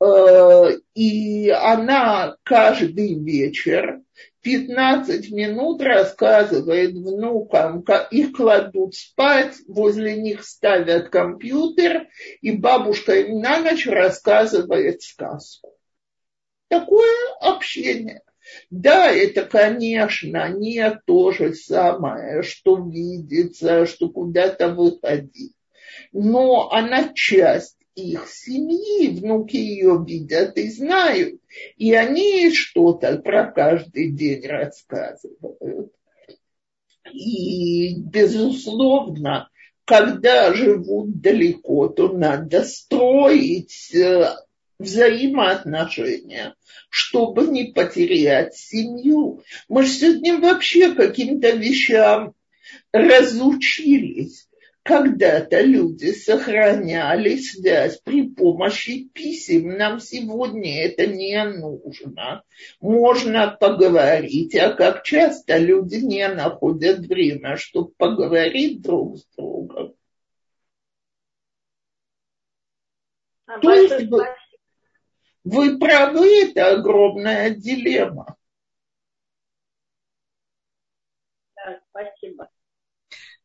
Э, и она каждый вечер 15 минут рассказывает внукам, как их кладут спать, возле них ставят компьютер, и бабушка им на ночь рассказывает сказку. Такое общение. Да, это, конечно, не то же самое, что видится, что куда-то выходить. Но она часть их семьи, внуки ее видят и знают. И они что-то про каждый день рассказывают. И, безусловно, когда живут далеко, то надо строить э, взаимоотношения, чтобы не потерять семью. Мы же сегодня вообще каким-то вещам разучились когда-то люди сохраняли связь при помощи писем. Нам сегодня это не нужно. Можно поговорить, а как часто люди не находят время, чтобы поговорить друг с другом. А То есть вы, вы правы, это огромная дилемма. Да, спасибо.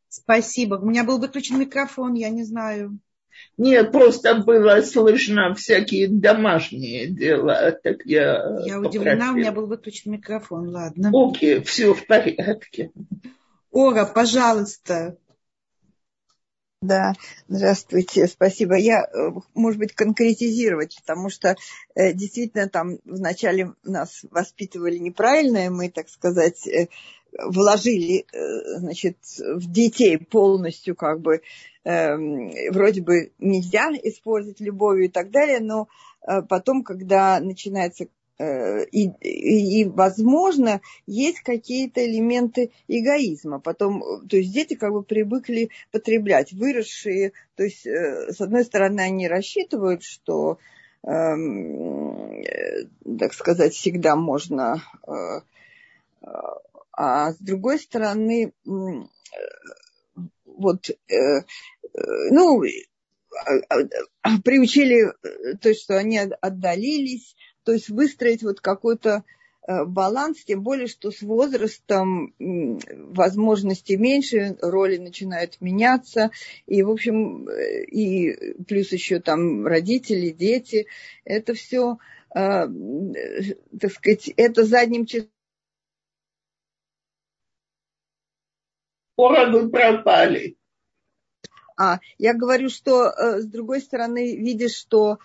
Спасибо. У меня был выключен микрофон, я не знаю. Нет, просто было слышно всякие домашние дела. Так я я удивлена, у меня был выключен микрофон. Ладно. Окей, все в порядке. Ора, пожалуйста. Да, здравствуйте, спасибо. Я, э, может быть, конкретизировать, потому что э, действительно там вначале нас воспитывали неправильно, и мы, так сказать, э, вложили, значит, в детей полностью как бы эм, вроде бы нельзя использовать любовью и так далее, но потом, когда начинается Э, и, и, и, возможно, есть какие-то элементы эгоизма. Потом, то есть дети как бы привыкли потреблять, выросшие, то есть, э, с одной стороны, они рассчитывают, что, эм, э, так сказать, всегда можно, э, а с другой стороны, э, вот, э, э ну, приучили, то что они отдалились, то есть выстроить вот какой-то э, баланс, тем более, что с возрастом возможностей меньше, роли начинают меняться, и, в общем, э, и плюс еще там родители, дети, это все, э, так сказать, это задним числом. Скоро вы пропали. А, я говорю, что с другой стороны, видишь, что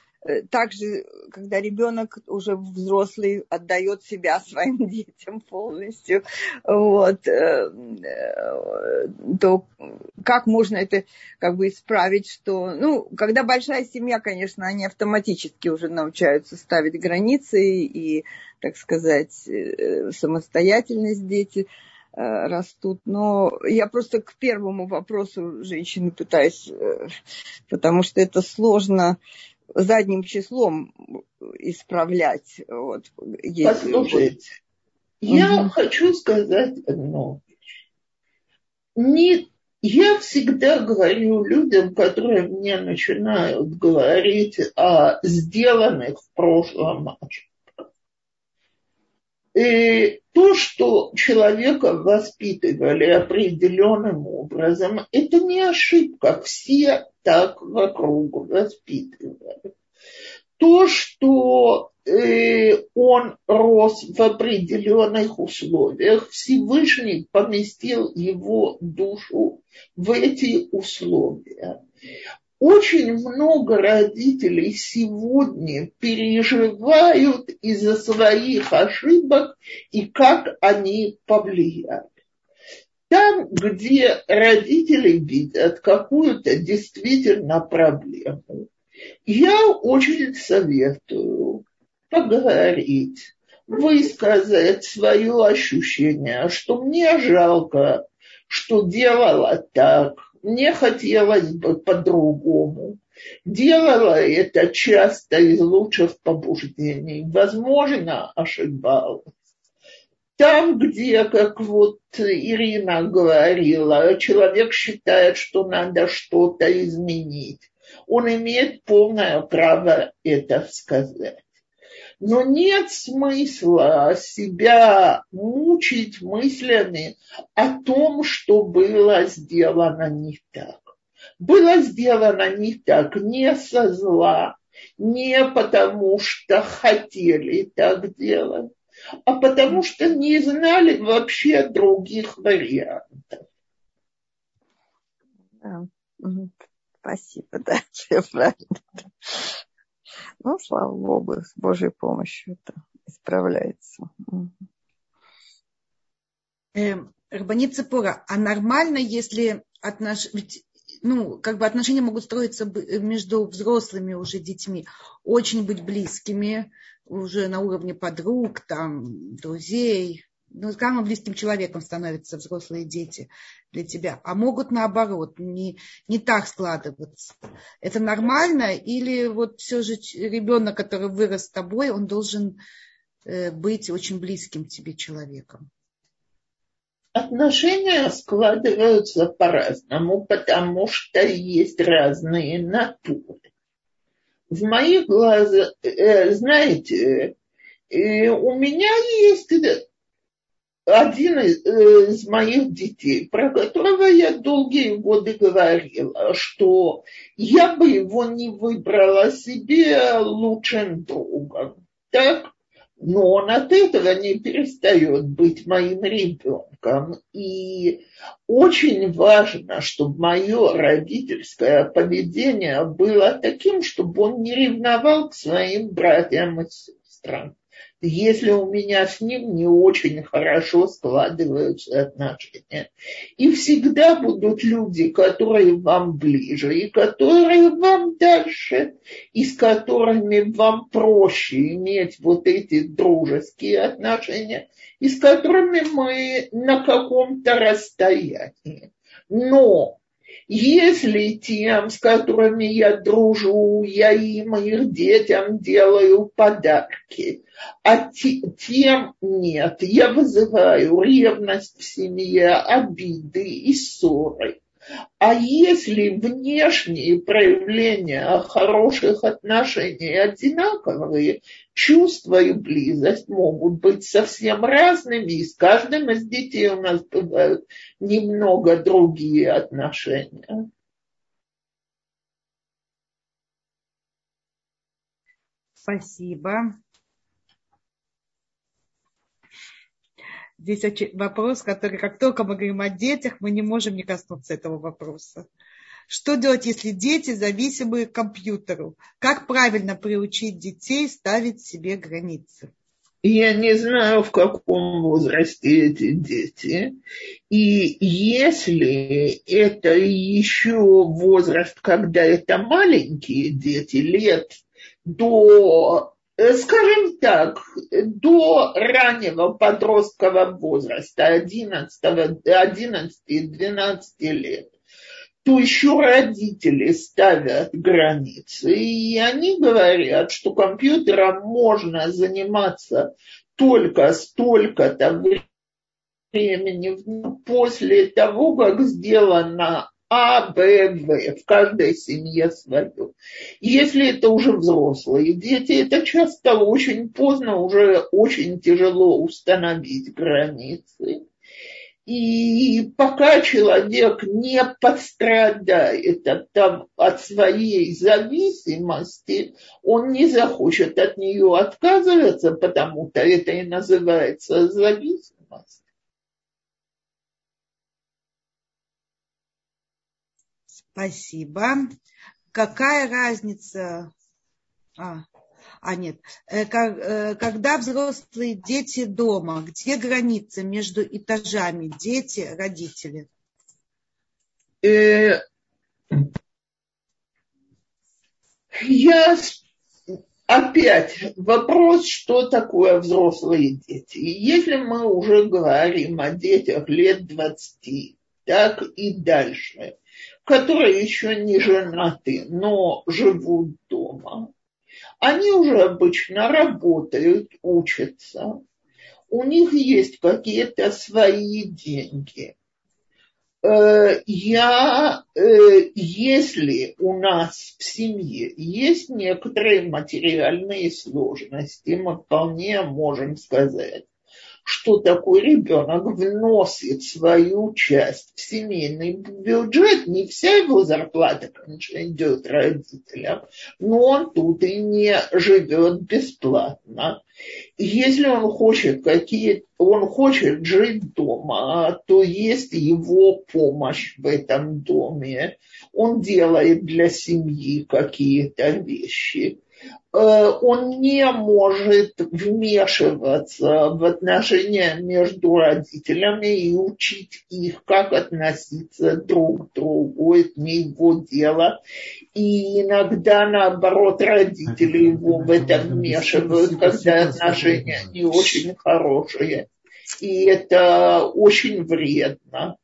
также, когда ребенок уже взрослый отдает себя своим детям полностью, вот, э, э, то как можно это как бы исправить, что, ну, когда большая семья, конечно, они автоматически уже научаются ставить границы и, так сказать, самостоятельность дети растут. Но я просто к первому вопросу женщины пытаюсь, потому что это сложно задним числом исправлять. Вот, Послушайте, я угу. хочу сказать одно. Не, я всегда говорю людям, которые мне начинают говорить о сделанных в прошлом. И то, что человека воспитывали определенным образом, это не ошибка. Все так вокруг воспитывали. То, что э, он рос в определенных условиях, Всевышний поместил его душу в эти условия. Очень много родителей сегодня переживают из-за своих ошибок и как они повлияли. Там, где родители видят какую-то действительно проблему, я очень советую поговорить, высказать свое ощущение, что мне жалко, что делала так, мне хотелось бы по-другому. Делала это часто из лучших побуждений. Возможно, ошибалась. Там, где, как вот Ирина говорила, человек считает, что надо что-то изменить, он имеет полное право это сказать. Но нет смысла себя мучить мыслями о том, что было сделано не так. Было сделано не так, не со зла, не потому что хотели так делать, а потому что не знали вообще других вариантов. Да. Спасибо, да, все правильно. Ну, слава Богу, с Божьей помощью это исправляется. Э, Рабанит Цепора, а нормально, если отнош... Ведь, ну, как бы отношения могут строиться между взрослыми уже детьми, очень быть близкими, уже на уровне подруг, там, друзей, ну, самым близким человеком становятся взрослые дети для тебя, а могут наоборот, не, не так складываться. Это нормально или вот все же ребенок, который вырос с тобой, он должен э, быть очень близким тебе человеком? Отношения складываются по-разному, потому что есть разные натуры в моих глазах, э, знаете, э, у меня есть один из, э, из моих детей, про которого я долгие годы говорила, что я бы его не выбрала себе лучшим другом. Так? Но он от этого не перестает быть моим ребенком. И очень важно, чтобы мое родительское поведение было таким, чтобы он не ревновал к своим братьям и сестрам если у меня с ним не очень хорошо складываются отношения. И всегда будут люди, которые вам ближе, и которые вам дальше, и с которыми вам проще иметь вот эти дружеские отношения, и с которыми мы на каком-то расстоянии. Но если тем, с которыми я дружу, я им, их детям делаю подарки, а тем нет, я вызываю ревность в семье, обиды и ссоры. А если внешние проявления хороших отношений одинаковые, чувства и близость могут быть совсем разными, и с каждым из детей у нас бывают немного другие отношения. Спасибо. Здесь вопрос, который, как только мы говорим о детях, мы не можем не коснуться этого вопроса. Что делать, если дети зависимы к компьютеру? Как правильно приучить детей ставить себе границы? Я не знаю, в каком возрасте эти дети. И если это еще возраст, когда это маленькие дети, лет до скажем так, до раннего подросткового возраста, 11-12 лет, то еще родители ставят границы, и они говорят, что компьютером можно заниматься только столько-то времени после того, как сделана а, Б, В. В каждой семье свое. Если это уже взрослые дети, это часто очень поздно, уже очень тяжело установить границы. И пока человек не пострадает от, от своей зависимости, он не захочет от нее отказываться, потому-то это и называется зависимость. Спасибо. Какая разница? А, а нет. Э, э, когда взрослые дети дома, где граница между этажами? Дети, родители? Э, я опять вопрос, что такое взрослые дети. Если мы уже говорим о детях лет 20, так и дальше, которые еще не женаты, но живут дома, они уже обычно работают, учатся, у них есть какие-то свои деньги. Э, я, э, если у нас в семье есть некоторые материальные сложности, мы вполне можем сказать, что такой ребенок вносит свою часть в семейный бюджет. Не вся его зарплата, конечно, идет родителям, но он тут и не живет бесплатно. Если он хочет какие он хочет жить дома, то есть его помощь в этом доме. Он делает для семьи какие-то вещи. Э, он не может вмешиваться в отношения между родителями и учить их, как относиться друг к другу. Это не его дело. И иногда, наоборот, родители его в это вмешивают, когда отношения не очень хорошие. И это очень вредно.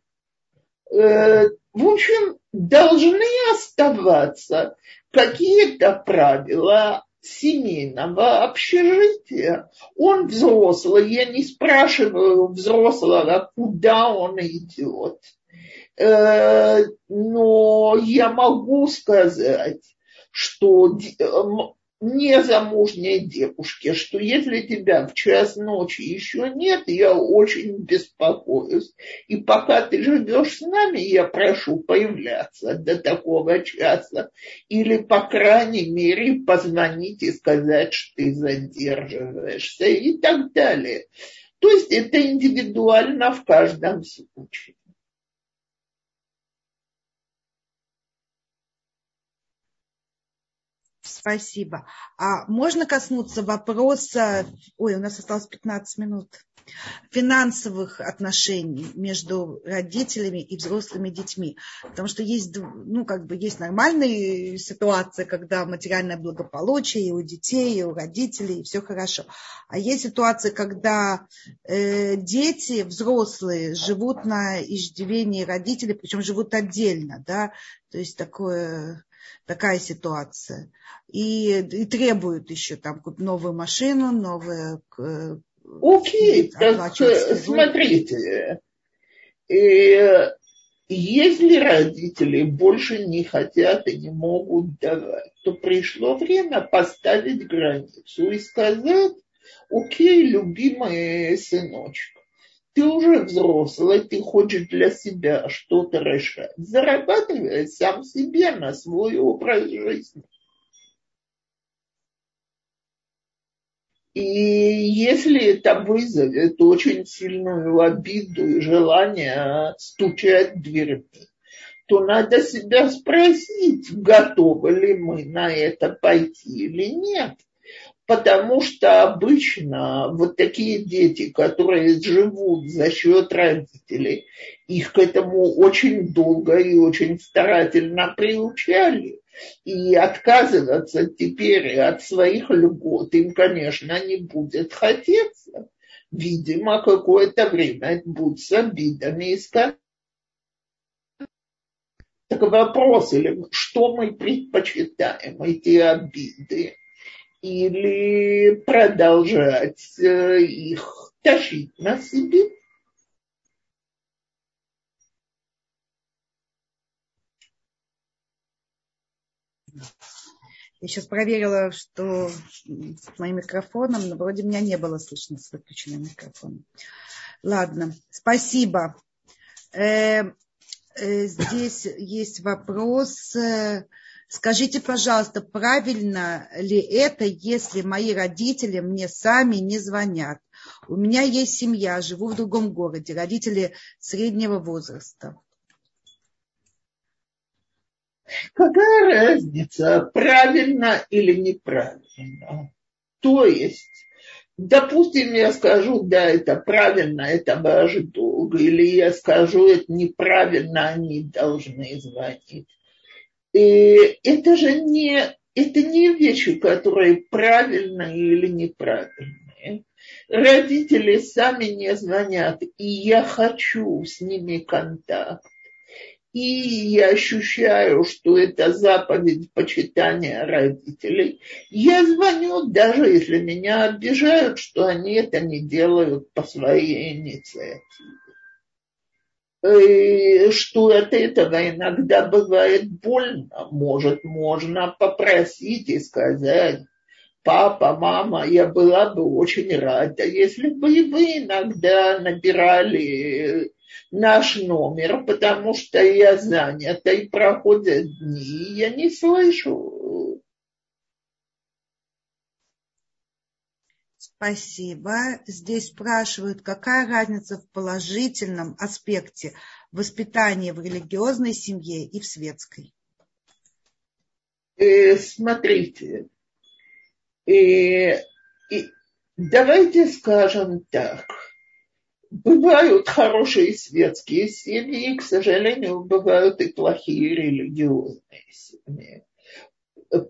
Э, в общем, должны оставаться какие-то правила семейного общежития. Он взрослый, я не спрашиваю взрослого, куда он идет. Э, но я могу сказать, что незамужней девушке, что если тебя в час ночи еще нет, я очень беспокоюсь. И пока ты живешь с нами, я прошу появляться до такого часа. Или, по крайней мере, позвонить и сказать, что ты задерживаешься и так далее. То есть это индивидуально в каждом случае. Спасибо. А можно коснуться вопроса, ой, у нас осталось 15 минут, финансовых отношений между родителями и взрослыми детьми. Потому что есть, ну, как бы есть нормальные ситуации, когда материальное благополучие и у детей, и у родителей, и все хорошо. А есть ситуации, когда э, дети, взрослые, живут на иждивении родителей, причем живут отдельно, да, то есть такое такая ситуация. И, и требуют еще там новую машину, новые... Э, Окей, так э, смотрите, э, если родители больше не хотят и не могут давать, то пришло время поставить границу и сказать, окей, любимый сыночек, ты уже взрослый, ты хочешь для себя что-то решать. Зарабатывай сам себе на свой образ жизни. И если это вызовет очень сильную обиду и желание стучать дверьми, то надо себя спросить, готовы ли мы на это пойти или нет потому что обычно вот такие дети, которые живут за счет родителей, их к этому очень долго и очень старательно приучали. И отказываться теперь от своих льгот им, конечно, не будет хотеться. Видимо, какое-то время это будет с обидами искать. Так вопрос, или что мы предпочитаем, эти обиды или продолжать э, их тащить на себе. Я сейчас проверила, что с моим микрофоном, но вроде меня не было слышно с выключенным микрофоном. Ладно, спасибо. Э, э, здесь есть вопрос. Э, Скажите, пожалуйста, правильно ли это, если мои родители мне сами не звонят? У меня есть семья, живу в другом городе, родители среднего возраста. Какая разница, правильно или неправильно? То есть, допустим, я скажу, да, это правильно, это ваш долг, или я скажу, это неправильно, они должны звонить и это же не, это не вещи, которые правильные или неправильные. Родители сами не звонят, и я хочу с ними контакт. И я ощущаю, что это заповедь почитания родителей. Я звоню, даже если меня обижают, что они это не делают по своей инициативе. Э, что от этого иногда бывает больно. Может, можно попросить и сказать, папа, мама, я была бы очень рада, если бы вы иногда набирали наш номер, потому что я занята и проходят дни, и я не слышу Спасибо. Здесь спрашивают, какая разница в положительном аспекте воспитания в религиозной семье и в светской? Э, смотрите, э, давайте скажем так. Бывают хорошие светские семьи, и, к сожалению, бывают и плохие религиозные семьи.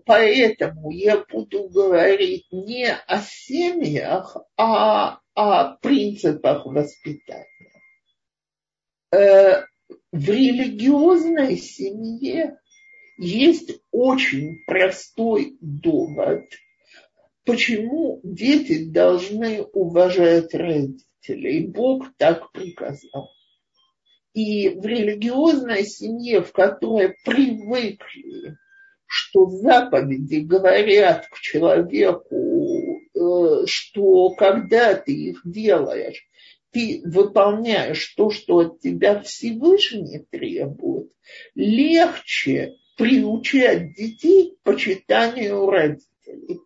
Поэтому я буду говорить не о семьях, а о принципах воспитания. Э, в религиозной семье есть очень простой довод, почему дети должны уважать родителей. Бог так приказал. И в религиозной семье, в которой привыкли что заповеди говорят к человеку, э, что когда ты их делаешь, ты выполняешь то, что от тебя Всевышний требует, легче приучать детей к почитанию родителей.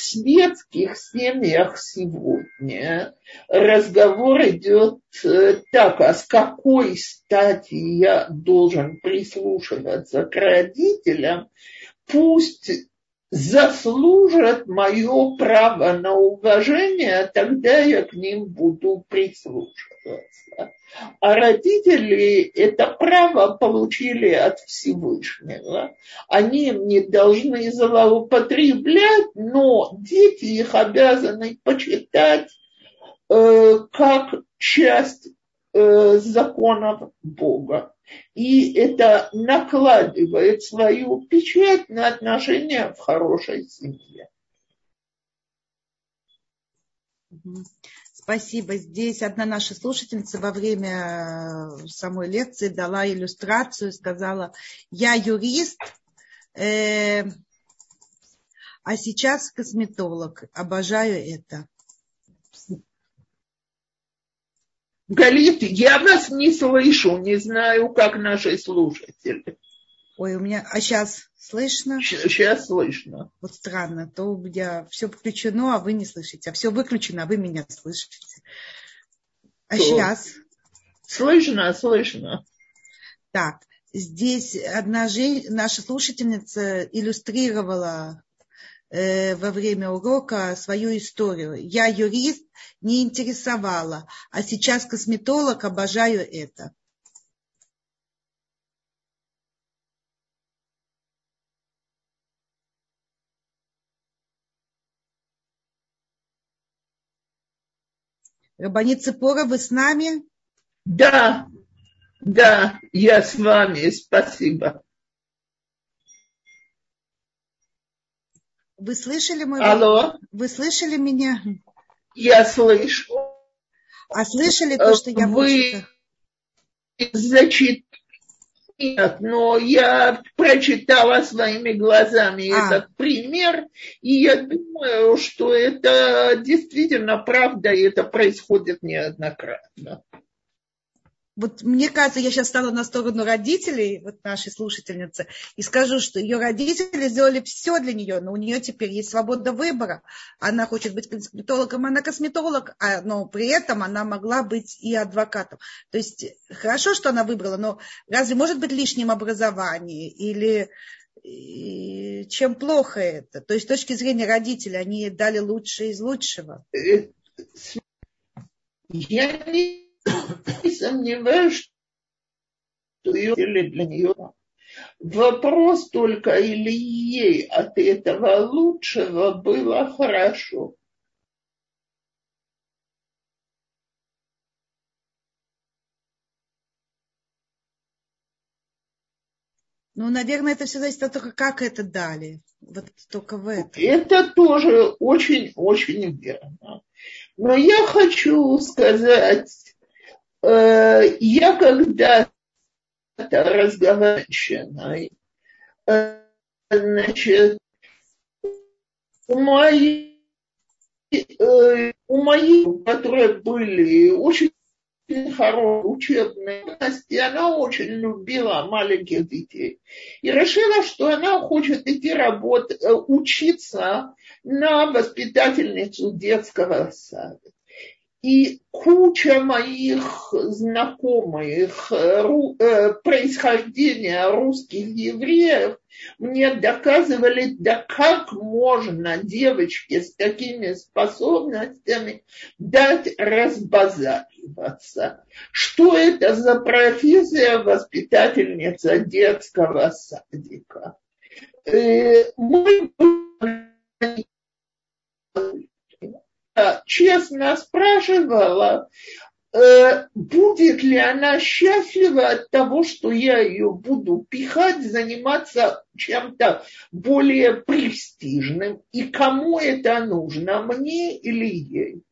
В светских семьях сегодня. Разговор идет э, так, а с какой стати я должен прислушиваться к родителям, пусть заслужат мое право на уважение, тогда я к ним буду прислушиваться. А родители это право получили от Всевышнего. Они не должны злоупотреблять, но дети их обязаны почитать э, как часть э, законов Бога и это накладывает свою печать на отношения в хорошей семье. Спасибо. Здесь одна наша слушательница во время э, самой лекции дала иллюстрацию, сказала, я юрист, э, а сейчас косметолог. Обожаю это. Галит, я вас не слышу, не знаю, как наши слушатели. Ой, у меня... А сейчас слышно? Сейчас слышно. Вот странно, то у меня все включено, а вы не слышите. А все выключено, а вы меня слышите. А то. сейчас? Слышно, слышно. Так, здесь одна же, наша слушательница иллюстрировала во время урока свою историю. Я юрист, не интересовала, а сейчас косметолог, обожаю это. Рабанит Цепора, вы с нами? Да, да, я с вами, спасибо. Вы слышали мой Алло. Вы слышали меня? Я слышу. А слышали то, что я Вы зачит... Нет, но я прочитала своими глазами а. этот пример, и я думаю, что это действительно правда, и это происходит неоднократно вот мне кажется, я сейчас стала на сторону родителей, вот нашей слушательницы, и скажу, что ее родители сделали все для нее, но у нее теперь есть свобода выбора. Она хочет быть косметологом, она косметолог, а, но при этом она могла быть и адвокатом. То есть хорошо, что она выбрала, но разве может быть лишним образование или чем плохо это? То есть с точки зрения родителей они дали лучшее из лучшего. Э, я не не сомневаюсь, что ее для нее. Вопрос только, или ей от этого лучшего было хорошо. Ну, наверное, это все зависит от того, как это дали. Вот только в этом. Это тоже очень-очень верно. Но я хочу сказать, Э, я когда-то разговаривала э, значит, у моих, э, у моих, которые были очень хорошие учебные власти, она очень любила маленьких детей. И решила, что она хочет идти работать, учиться на воспитательницу детского сада. И куча моих знакомых э, э, происхождения русских евреев мне доказывали, да как можно девочке с такими способностями дать разбазариваться. Что это за профессия воспитательница детского садика? Э, мы честно спрашивала, э, будет ли она счастлива от того, что я ее буду пихать, заниматься чем-то более престижным, и кому это нужно, мне или ей.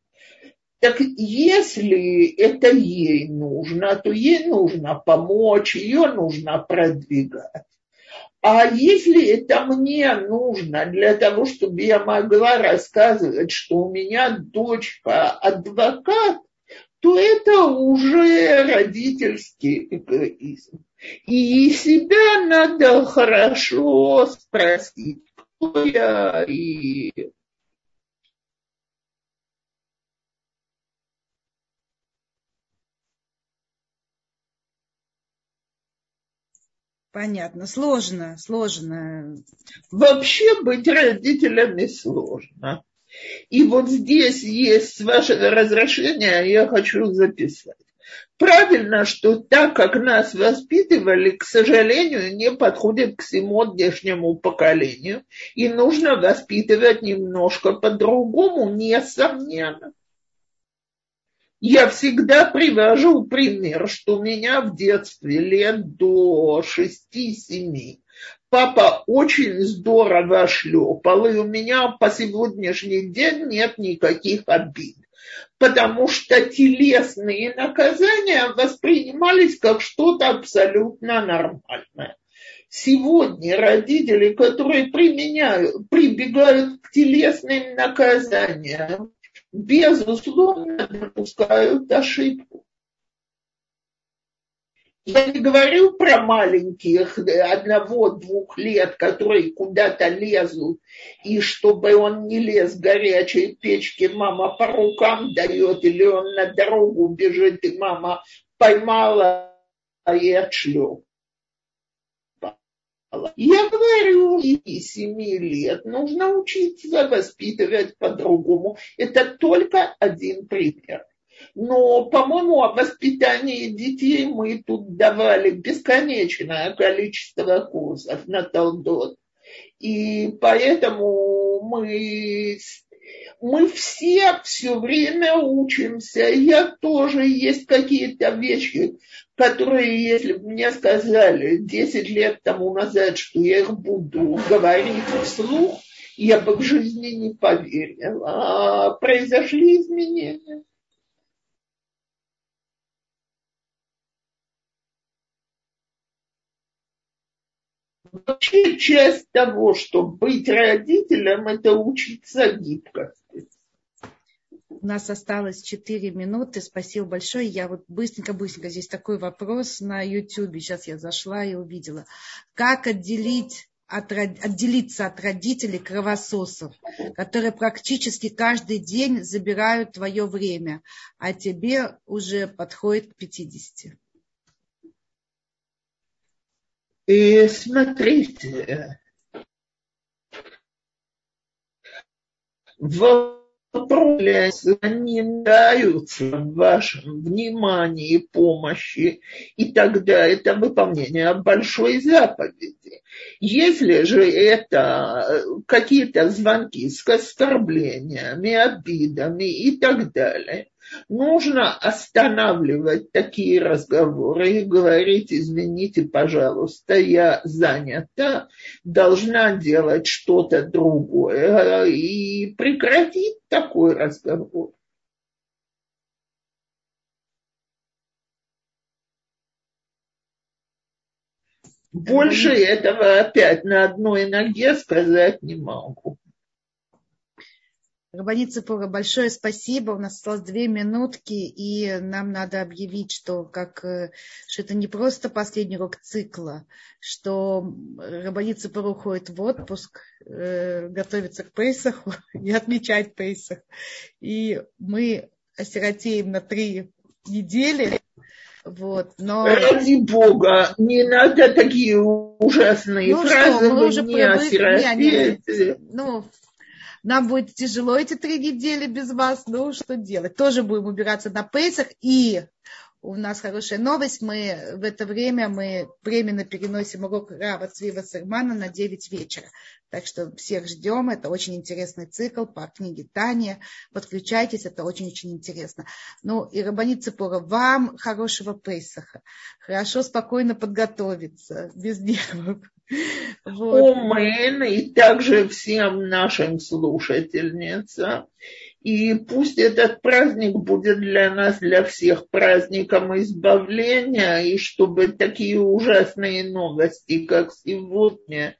Так если это ей нужно, то ей нужно помочь, ее нужно продвигать. А если это мне нужно для того, чтобы я могла рассказывать, что у меня дочка адвокат, то это уже родительский эгоизм. И себя надо хорошо спросить, кто я и Понятно. Сложно, сложно. Вообще быть родителями сложно. И вот здесь есть, с вашего разрешения, я хочу записать. Правильно, что так, как нас воспитывали, к сожалению, не подходит к сегодняшнему поколению. И нужно воспитывать немножко по-другому, несомненно. Я всегда привожу пример, что у меня в детстве лет до 6-7 папа очень здорово шлепал, и у меня по сегодняшний день нет никаких обид. Потому что телесные наказания воспринимались как что-то абсолютно нормальное. Сегодня родители, которые применяют, прибегают к телесным наказаниям, безусловно, допускают ошибку. Я не говорю про маленьких одного-двух лет, которые куда-то лезут, и чтобы он не лез в горячей печке, мама по рукам дает, или он на дорогу бежит, и мама поймала и отшлепала. Я говорю, и семи лет нужно учиться воспитывать по-другому. Это только один пример. Но, по-моему, о воспитании детей мы тут давали бесконечное количество курсов на Талдот. И поэтому мы, мы все все время учимся. Я тоже есть какие-то вещи, которые, если бы мне сказали 10 лет тому назад, что я их буду говорить вслух, я бы в жизни не поверила. А произошли изменения. Вообще часть того, что быть родителем, это учиться гибкости. У нас осталось 4 минуты. Спасибо большое. Я вот быстренько-быстренько. Здесь такой вопрос на YouTube. Сейчас я зашла и увидела. Как отделить от, отделиться от родителей кровососов, которые практически каждый день забирают твое время, а тебе уже подходит к 50. И смотрите, в вопросы, они даются в вашем внимании, помощи, и тогда это выполнение большой заповеди. Если же это какие-то звонки с оскорблениями, обидами и так далее, нужно останавливать такие разговоры и говорить, извините, пожалуйста, я занята, должна делать что-то другое и прекратить такой разговор. Больше этого опять на одной ноге сказать не могу. Рабанит Ципора, большое спасибо. У нас осталось две минутки, и нам надо объявить, что, как, э, что это не просто последний урок цикла, что Рабанит Ципора уходит в отпуск, э, готовится к Пейсаху и отмечать Пейсах. И мы осиротеем на три недели. Вот, но... Ради Бога, не надо такие ужасные ну, фразы, что, мы уже не осиротеете. Ну, нам будет тяжело эти три недели без вас, ну что делать? Тоже будем убираться на Пейсах. И у нас хорошая новость. Мы в это время мы временно переносим урок Рава Цвива Сырмана на 9 вечера. Так что всех ждем. Это очень интересный цикл по книге Таня. Подключайтесь, это очень-очень интересно. Ну и Рабанит Цепора, вам хорошего Пейсаха. Хорошо, спокойно подготовиться, без нервов. Вот. Омен, и также всем нашим слушательницам. И пусть этот праздник будет для нас, для всех, праздником избавления, и чтобы такие ужасные новости, как сегодня,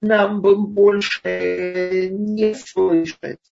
нам бы больше не слышать.